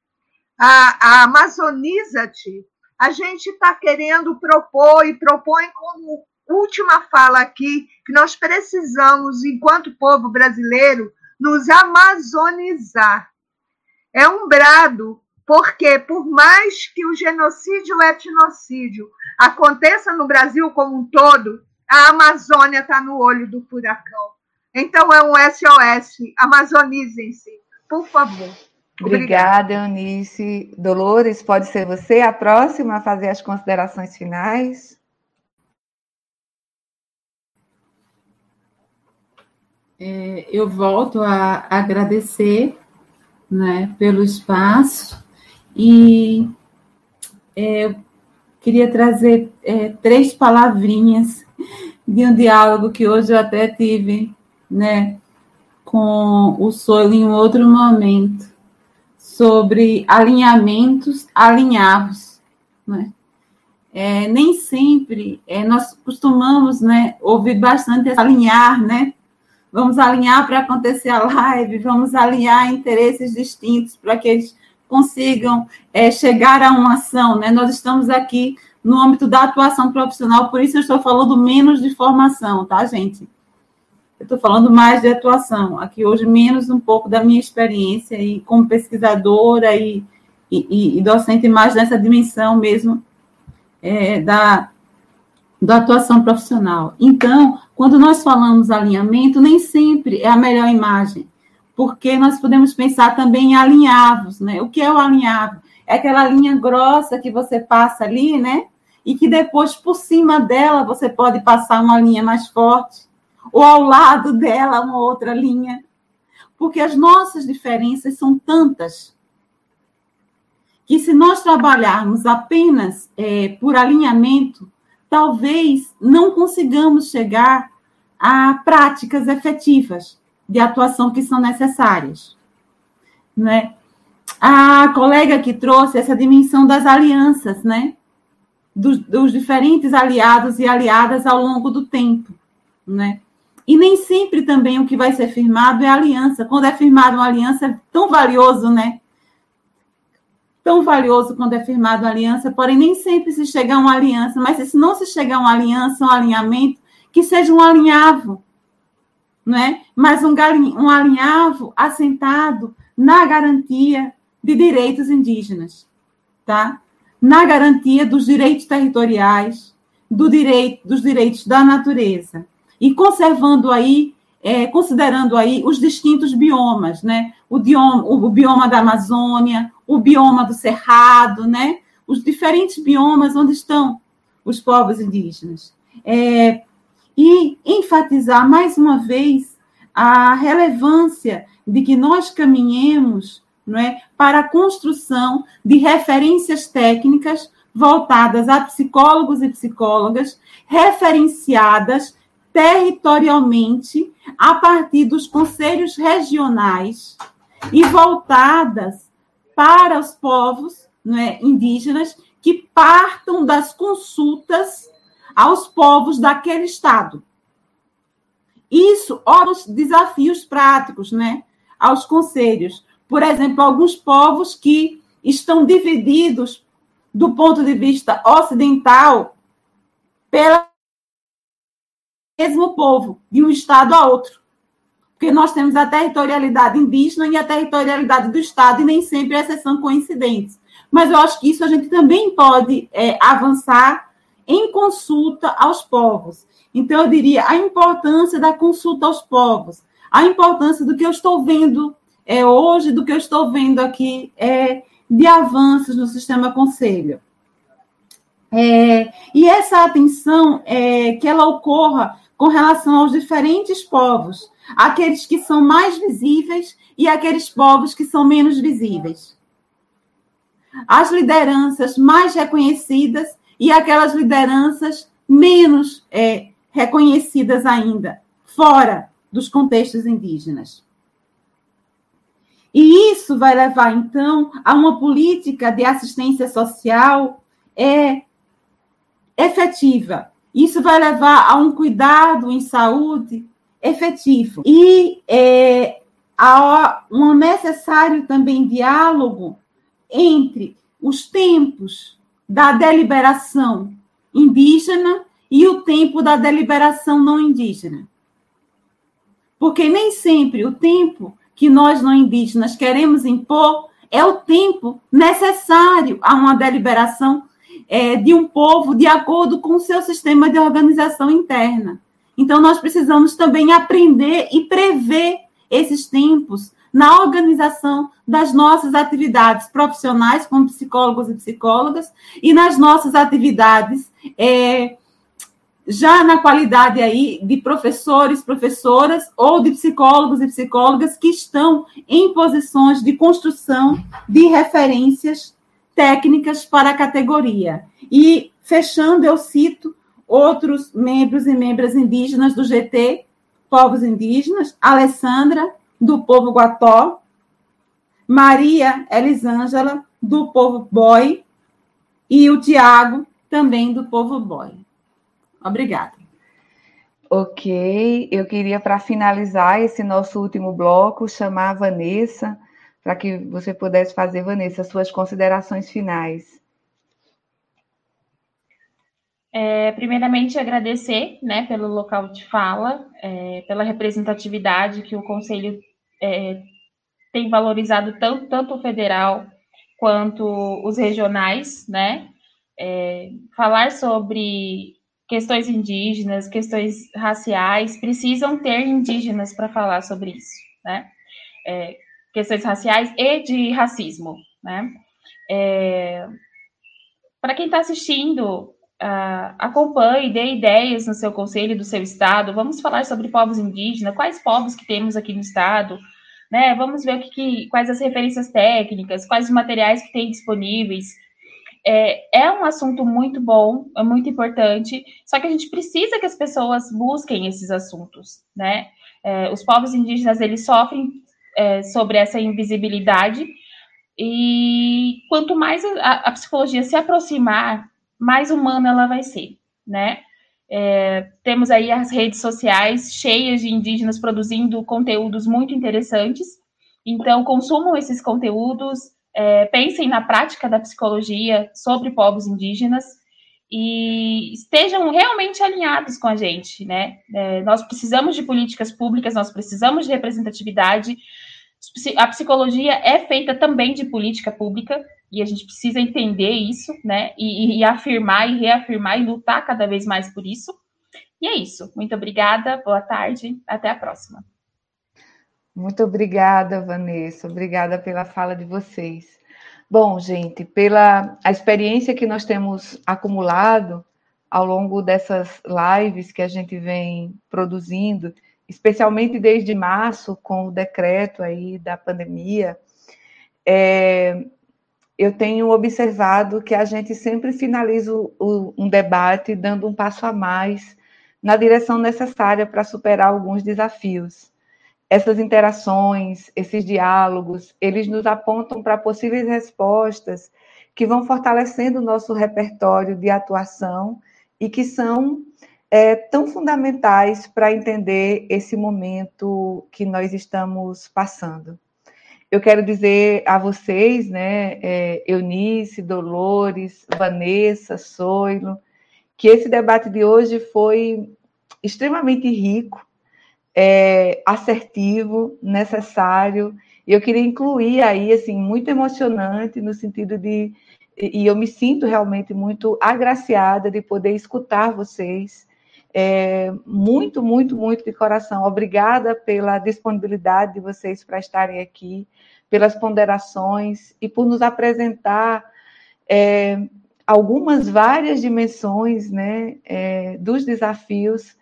a, a Amazoniza-te, a gente está querendo propor e propõe como última fala aqui que nós precisamos, enquanto povo brasileiro, nos amazonizar. É um brado, porque por mais que o genocídio e o etnocídio aconteça no Brasil como um todo, a Amazônia está no olho do furacão. Então é um SOS, amazonizem-se, por favor. Obrigada, Eunice. Dolores, pode ser você a próxima a fazer as considerações finais? É, eu volto a agradecer né, pelo espaço e é, eu queria trazer é, três palavrinhas de um diálogo que hoje eu até tive né, com o Solo em outro momento sobre alinhamentos alinhavos. Né? É, nem sempre é, nós costumamos né, ouvir bastante alinhar, né? Vamos alinhar para acontecer a live, vamos alinhar interesses distintos para que eles consigam é, chegar a uma ação. Né? Nós estamos aqui no âmbito da atuação profissional, por isso eu estou falando menos de formação, tá, gente? Eu estou falando mais de atuação. Aqui hoje, menos um pouco da minha experiência e como pesquisadora e, e, e docente, mais nessa dimensão mesmo é, da, da atuação profissional. Então, quando nós falamos alinhamento, nem sempre é a melhor imagem, porque nós podemos pensar também em alinhavos, né? O que é o alinhavo? É aquela linha grossa que você passa ali, né? E que depois, por cima dela, você pode passar uma linha mais forte ou ao lado dela uma outra linha. Porque as nossas diferenças são tantas que, se nós trabalharmos apenas é, por alinhamento, talvez não consigamos chegar a práticas efetivas de atuação que são necessárias. Né? A colega que trouxe essa dimensão das alianças, né? Dos, dos diferentes aliados e aliadas ao longo do tempo, né? E nem sempre também o que vai ser firmado é aliança. Quando é firmada uma aliança, é tão valioso, né? Tão valioso quando é firmada uma aliança, porém nem sempre se chega a uma aliança, mas se não se chegar a uma aliança, um alinhamento, que seja um alinhavo, né? mas um, um alinhavo assentado na garantia de direitos indígenas, tá? na garantia dos direitos territoriais, do direito, dos direitos da natureza e conservando aí, é, considerando aí os distintos biomas, né? O, bioma, o bioma da Amazônia, o bioma do Cerrado, né? Os diferentes biomas onde estão os povos indígenas. É, e enfatizar mais uma vez a relevância de que nós caminhemos não é, para a construção de referências técnicas voltadas a psicólogos e psicólogas, referenciadas territorialmente a partir dos conselhos regionais e voltadas para os povos é, indígenas que partam das consultas aos povos daquele estado. Isso, os desafios práticos, né, aos conselhos. Por exemplo, alguns povos que estão divididos do ponto de vista ocidental pelo mesmo povo, de um estado a outro. Porque nós temos a territorialidade indígena e a territorialidade do estado, e nem sempre essas são coincidentes. Mas eu acho que isso a gente também pode é, avançar em consulta aos povos. Então, eu diria a importância da consulta aos povos, a importância do que eu estou vendo é, hoje, do que eu estou vendo aqui é, de avanços no sistema conselho. É, e essa atenção, é, que ela ocorra com relação aos diferentes povos, aqueles que são mais visíveis e aqueles povos que são menos visíveis. As lideranças mais reconhecidas e aquelas lideranças menos é, reconhecidas ainda, fora dos contextos indígenas. E isso vai levar, então, a uma política de assistência social é, efetiva. Isso vai levar a um cuidado em saúde efetivo. E é, a um necessário também diálogo entre os tempos da deliberação indígena e o tempo da deliberação não indígena. Porque nem sempre o tempo que nós não indígenas queremos impor é o tempo necessário a uma deliberação é, de um povo de acordo com o seu sistema de organização interna. Então, nós precisamos também aprender e prever esses tempos na organização das nossas atividades profissionais como psicólogos e psicólogas e nas nossas atividades é, já na qualidade aí de professores, professoras ou de psicólogos e psicólogas que estão em posições de construção de referências técnicas para a categoria. E fechando, eu cito outros membros e membras indígenas do GT, povos indígenas, Alessandra, do povo Guató, Maria Elisângela, do povo Boi, e o Tiago, também do povo Boi. Obrigada. Ok, eu queria, para finalizar esse nosso último bloco, chamar a Vanessa, para que você pudesse fazer, Vanessa, suas considerações finais. É, primeiramente, agradecer né, pelo local de fala, é, pela representatividade que o Conselho é, tem valorizado tanto, tanto o federal quanto os regionais, né? É, falar sobre questões indígenas, questões raciais, precisam ter indígenas para falar sobre isso, né? Questões raciais e de racismo, né? É, para quem está assistindo, uh, acompanhe, dê ideias no seu conselho do seu estado. Vamos falar sobre povos indígenas, quais povos que temos aqui no estado, né? Vamos ver o que, que quais as referências técnicas, quais os materiais que tem disponíveis é, é um assunto muito bom, é muito importante, só que a gente precisa que as pessoas busquem esses assuntos, né? É, os povos indígenas, eles sofrem é, sobre essa invisibilidade, e quanto mais a, a, psicologia se aproximar, mais humana ela vai ser, né? É, temos aí as redes sociais cheias de indígenas produzindo conteúdos muito interessantes, então consumam esses conteúdos, é, pensem na prática da psicologia sobre povos indígenas e estejam realmente alinhados com a gente, né? É, nós precisamos de políticas públicas, nós precisamos de representatividade. A psicologia é feita também de política pública e a gente precisa entender isso, né? E, e afirmar e reafirmar e lutar cada vez mais por isso. E é isso. Muito obrigada, boa tarde, até a próxima. Muito obrigada, Vanessa. Obrigada pela fala de vocês. Bom, gente, pela a experiência que nós temos acumulado ao longo dessas lives que a gente vem produzindo, especialmente desde março, com o decreto aí da pandemia, é, eu tenho observado que a gente sempre finaliza o, um debate dando um passo a mais na direção necessária para superar alguns desafios. Essas interações, esses diálogos, eles nos apontam para possíveis respostas que vão fortalecendo o nosso repertório de atuação e que são é, tão fundamentais para entender esse momento que nós estamos passando. Eu quero dizer a vocês, né, é, Eunice, Dolores, Vanessa, Soilo, que esse debate de hoje foi extremamente rico, é, assertivo, necessário, e eu queria incluir aí, assim, muito emocionante, no sentido de, e eu me sinto realmente muito agraciada de poder escutar vocês, é, muito, muito, muito de coração. Obrigada pela disponibilidade de vocês para estarem aqui, pelas ponderações e por nos apresentar é, algumas várias dimensões né, é, dos desafios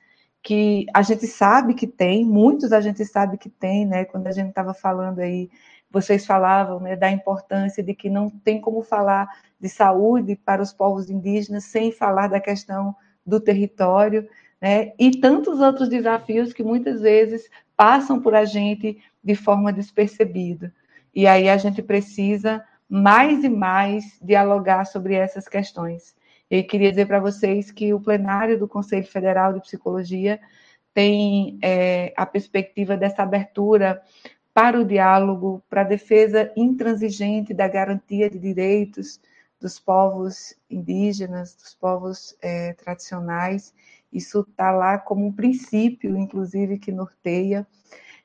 que a gente sabe que tem, muitos a gente sabe que tem, né? Quando a gente estava falando aí, vocês falavam né, da importância de que não tem como falar de saúde para os povos indígenas sem falar da questão do território, né? E tantos outros desafios que muitas vezes passam por a gente de forma despercebida. E aí a gente precisa mais e mais dialogar sobre essas questões. Eu queria dizer para vocês que o plenário do Conselho Federal de Psicologia tem é, a perspectiva dessa abertura para o diálogo, para a defesa intransigente da garantia de direitos dos povos indígenas, dos povos é, tradicionais. Isso está lá como um princípio, inclusive, que norteia.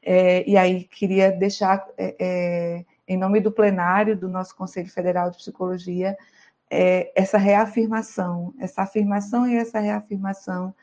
É, e aí queria deixar é, é em nome do plenário do nosso Conselho Federal de Psicologia, é, essa reafirmação, essa afirmação e essa reafirmação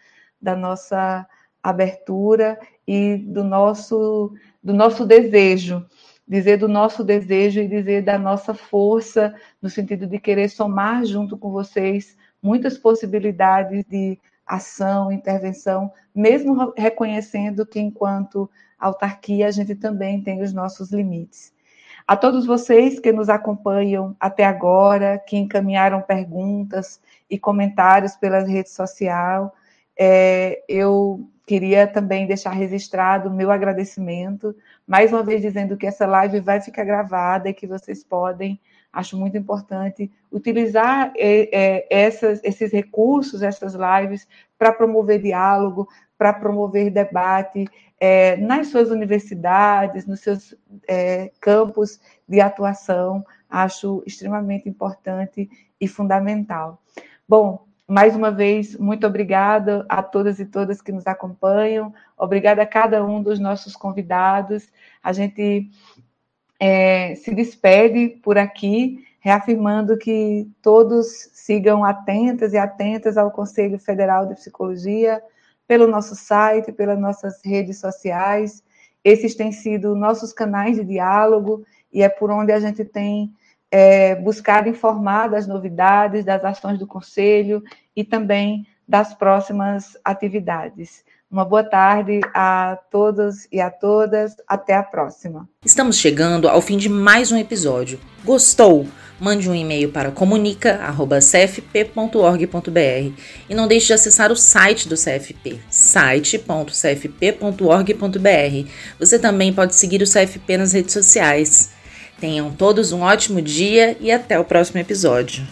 da nossa abertura e do nosso, do nosso desejo, dizer do nosso desejo e dizer da nossa força, no sentido de querer somar junto com vocês muitas possibilidades de ação, intervenção, mesmo reconhecendo que, enquanto autarquia, a gente também tem os nossos limites. A todos vocês que nos acompanham até agora, que encaminharam perguntas e comentários pelas redes sociais, é, eu queria também deixar registrado o meu agradecimento, mais uma vez dizendo que essa live vai ficar gravada e que vocês podem, acho muito importante, utilizar é, é, essas, esses recursos, essas lives, para promover diálogo, para promover debate é, nas suas universidades, nos seus é, campos de atuação, acho extremamente importante e fundamental. Bom, mais uma vez, muito obrigada a todas e todas que nos acompanham, obrigada a cada um dos nossos convidados. A gente é, se despede por aqui, reafirmando que todos sigam atentas e atentas ao Conselho Federal de Psicologia, pelo nosso site, pelas nossas redes sociais. Esses têm sido nossos canais de diálogo e é por onde a gente tem é, buscado informar das novidades, das ações do Conselho e também das próximas atividades. Uma boa tarde a todos e a todas. Até a próxima. Estamos chegando ao fim de mais um episódio. Gostou? mande um e-mail para comunica@cfp.org.br e não deixe de acessar o site do CFP, site.cfp.org.br. Você também pode seguir o CFP nas redes sociais. Tenham todos um ótimo dia e até o próximo episódio.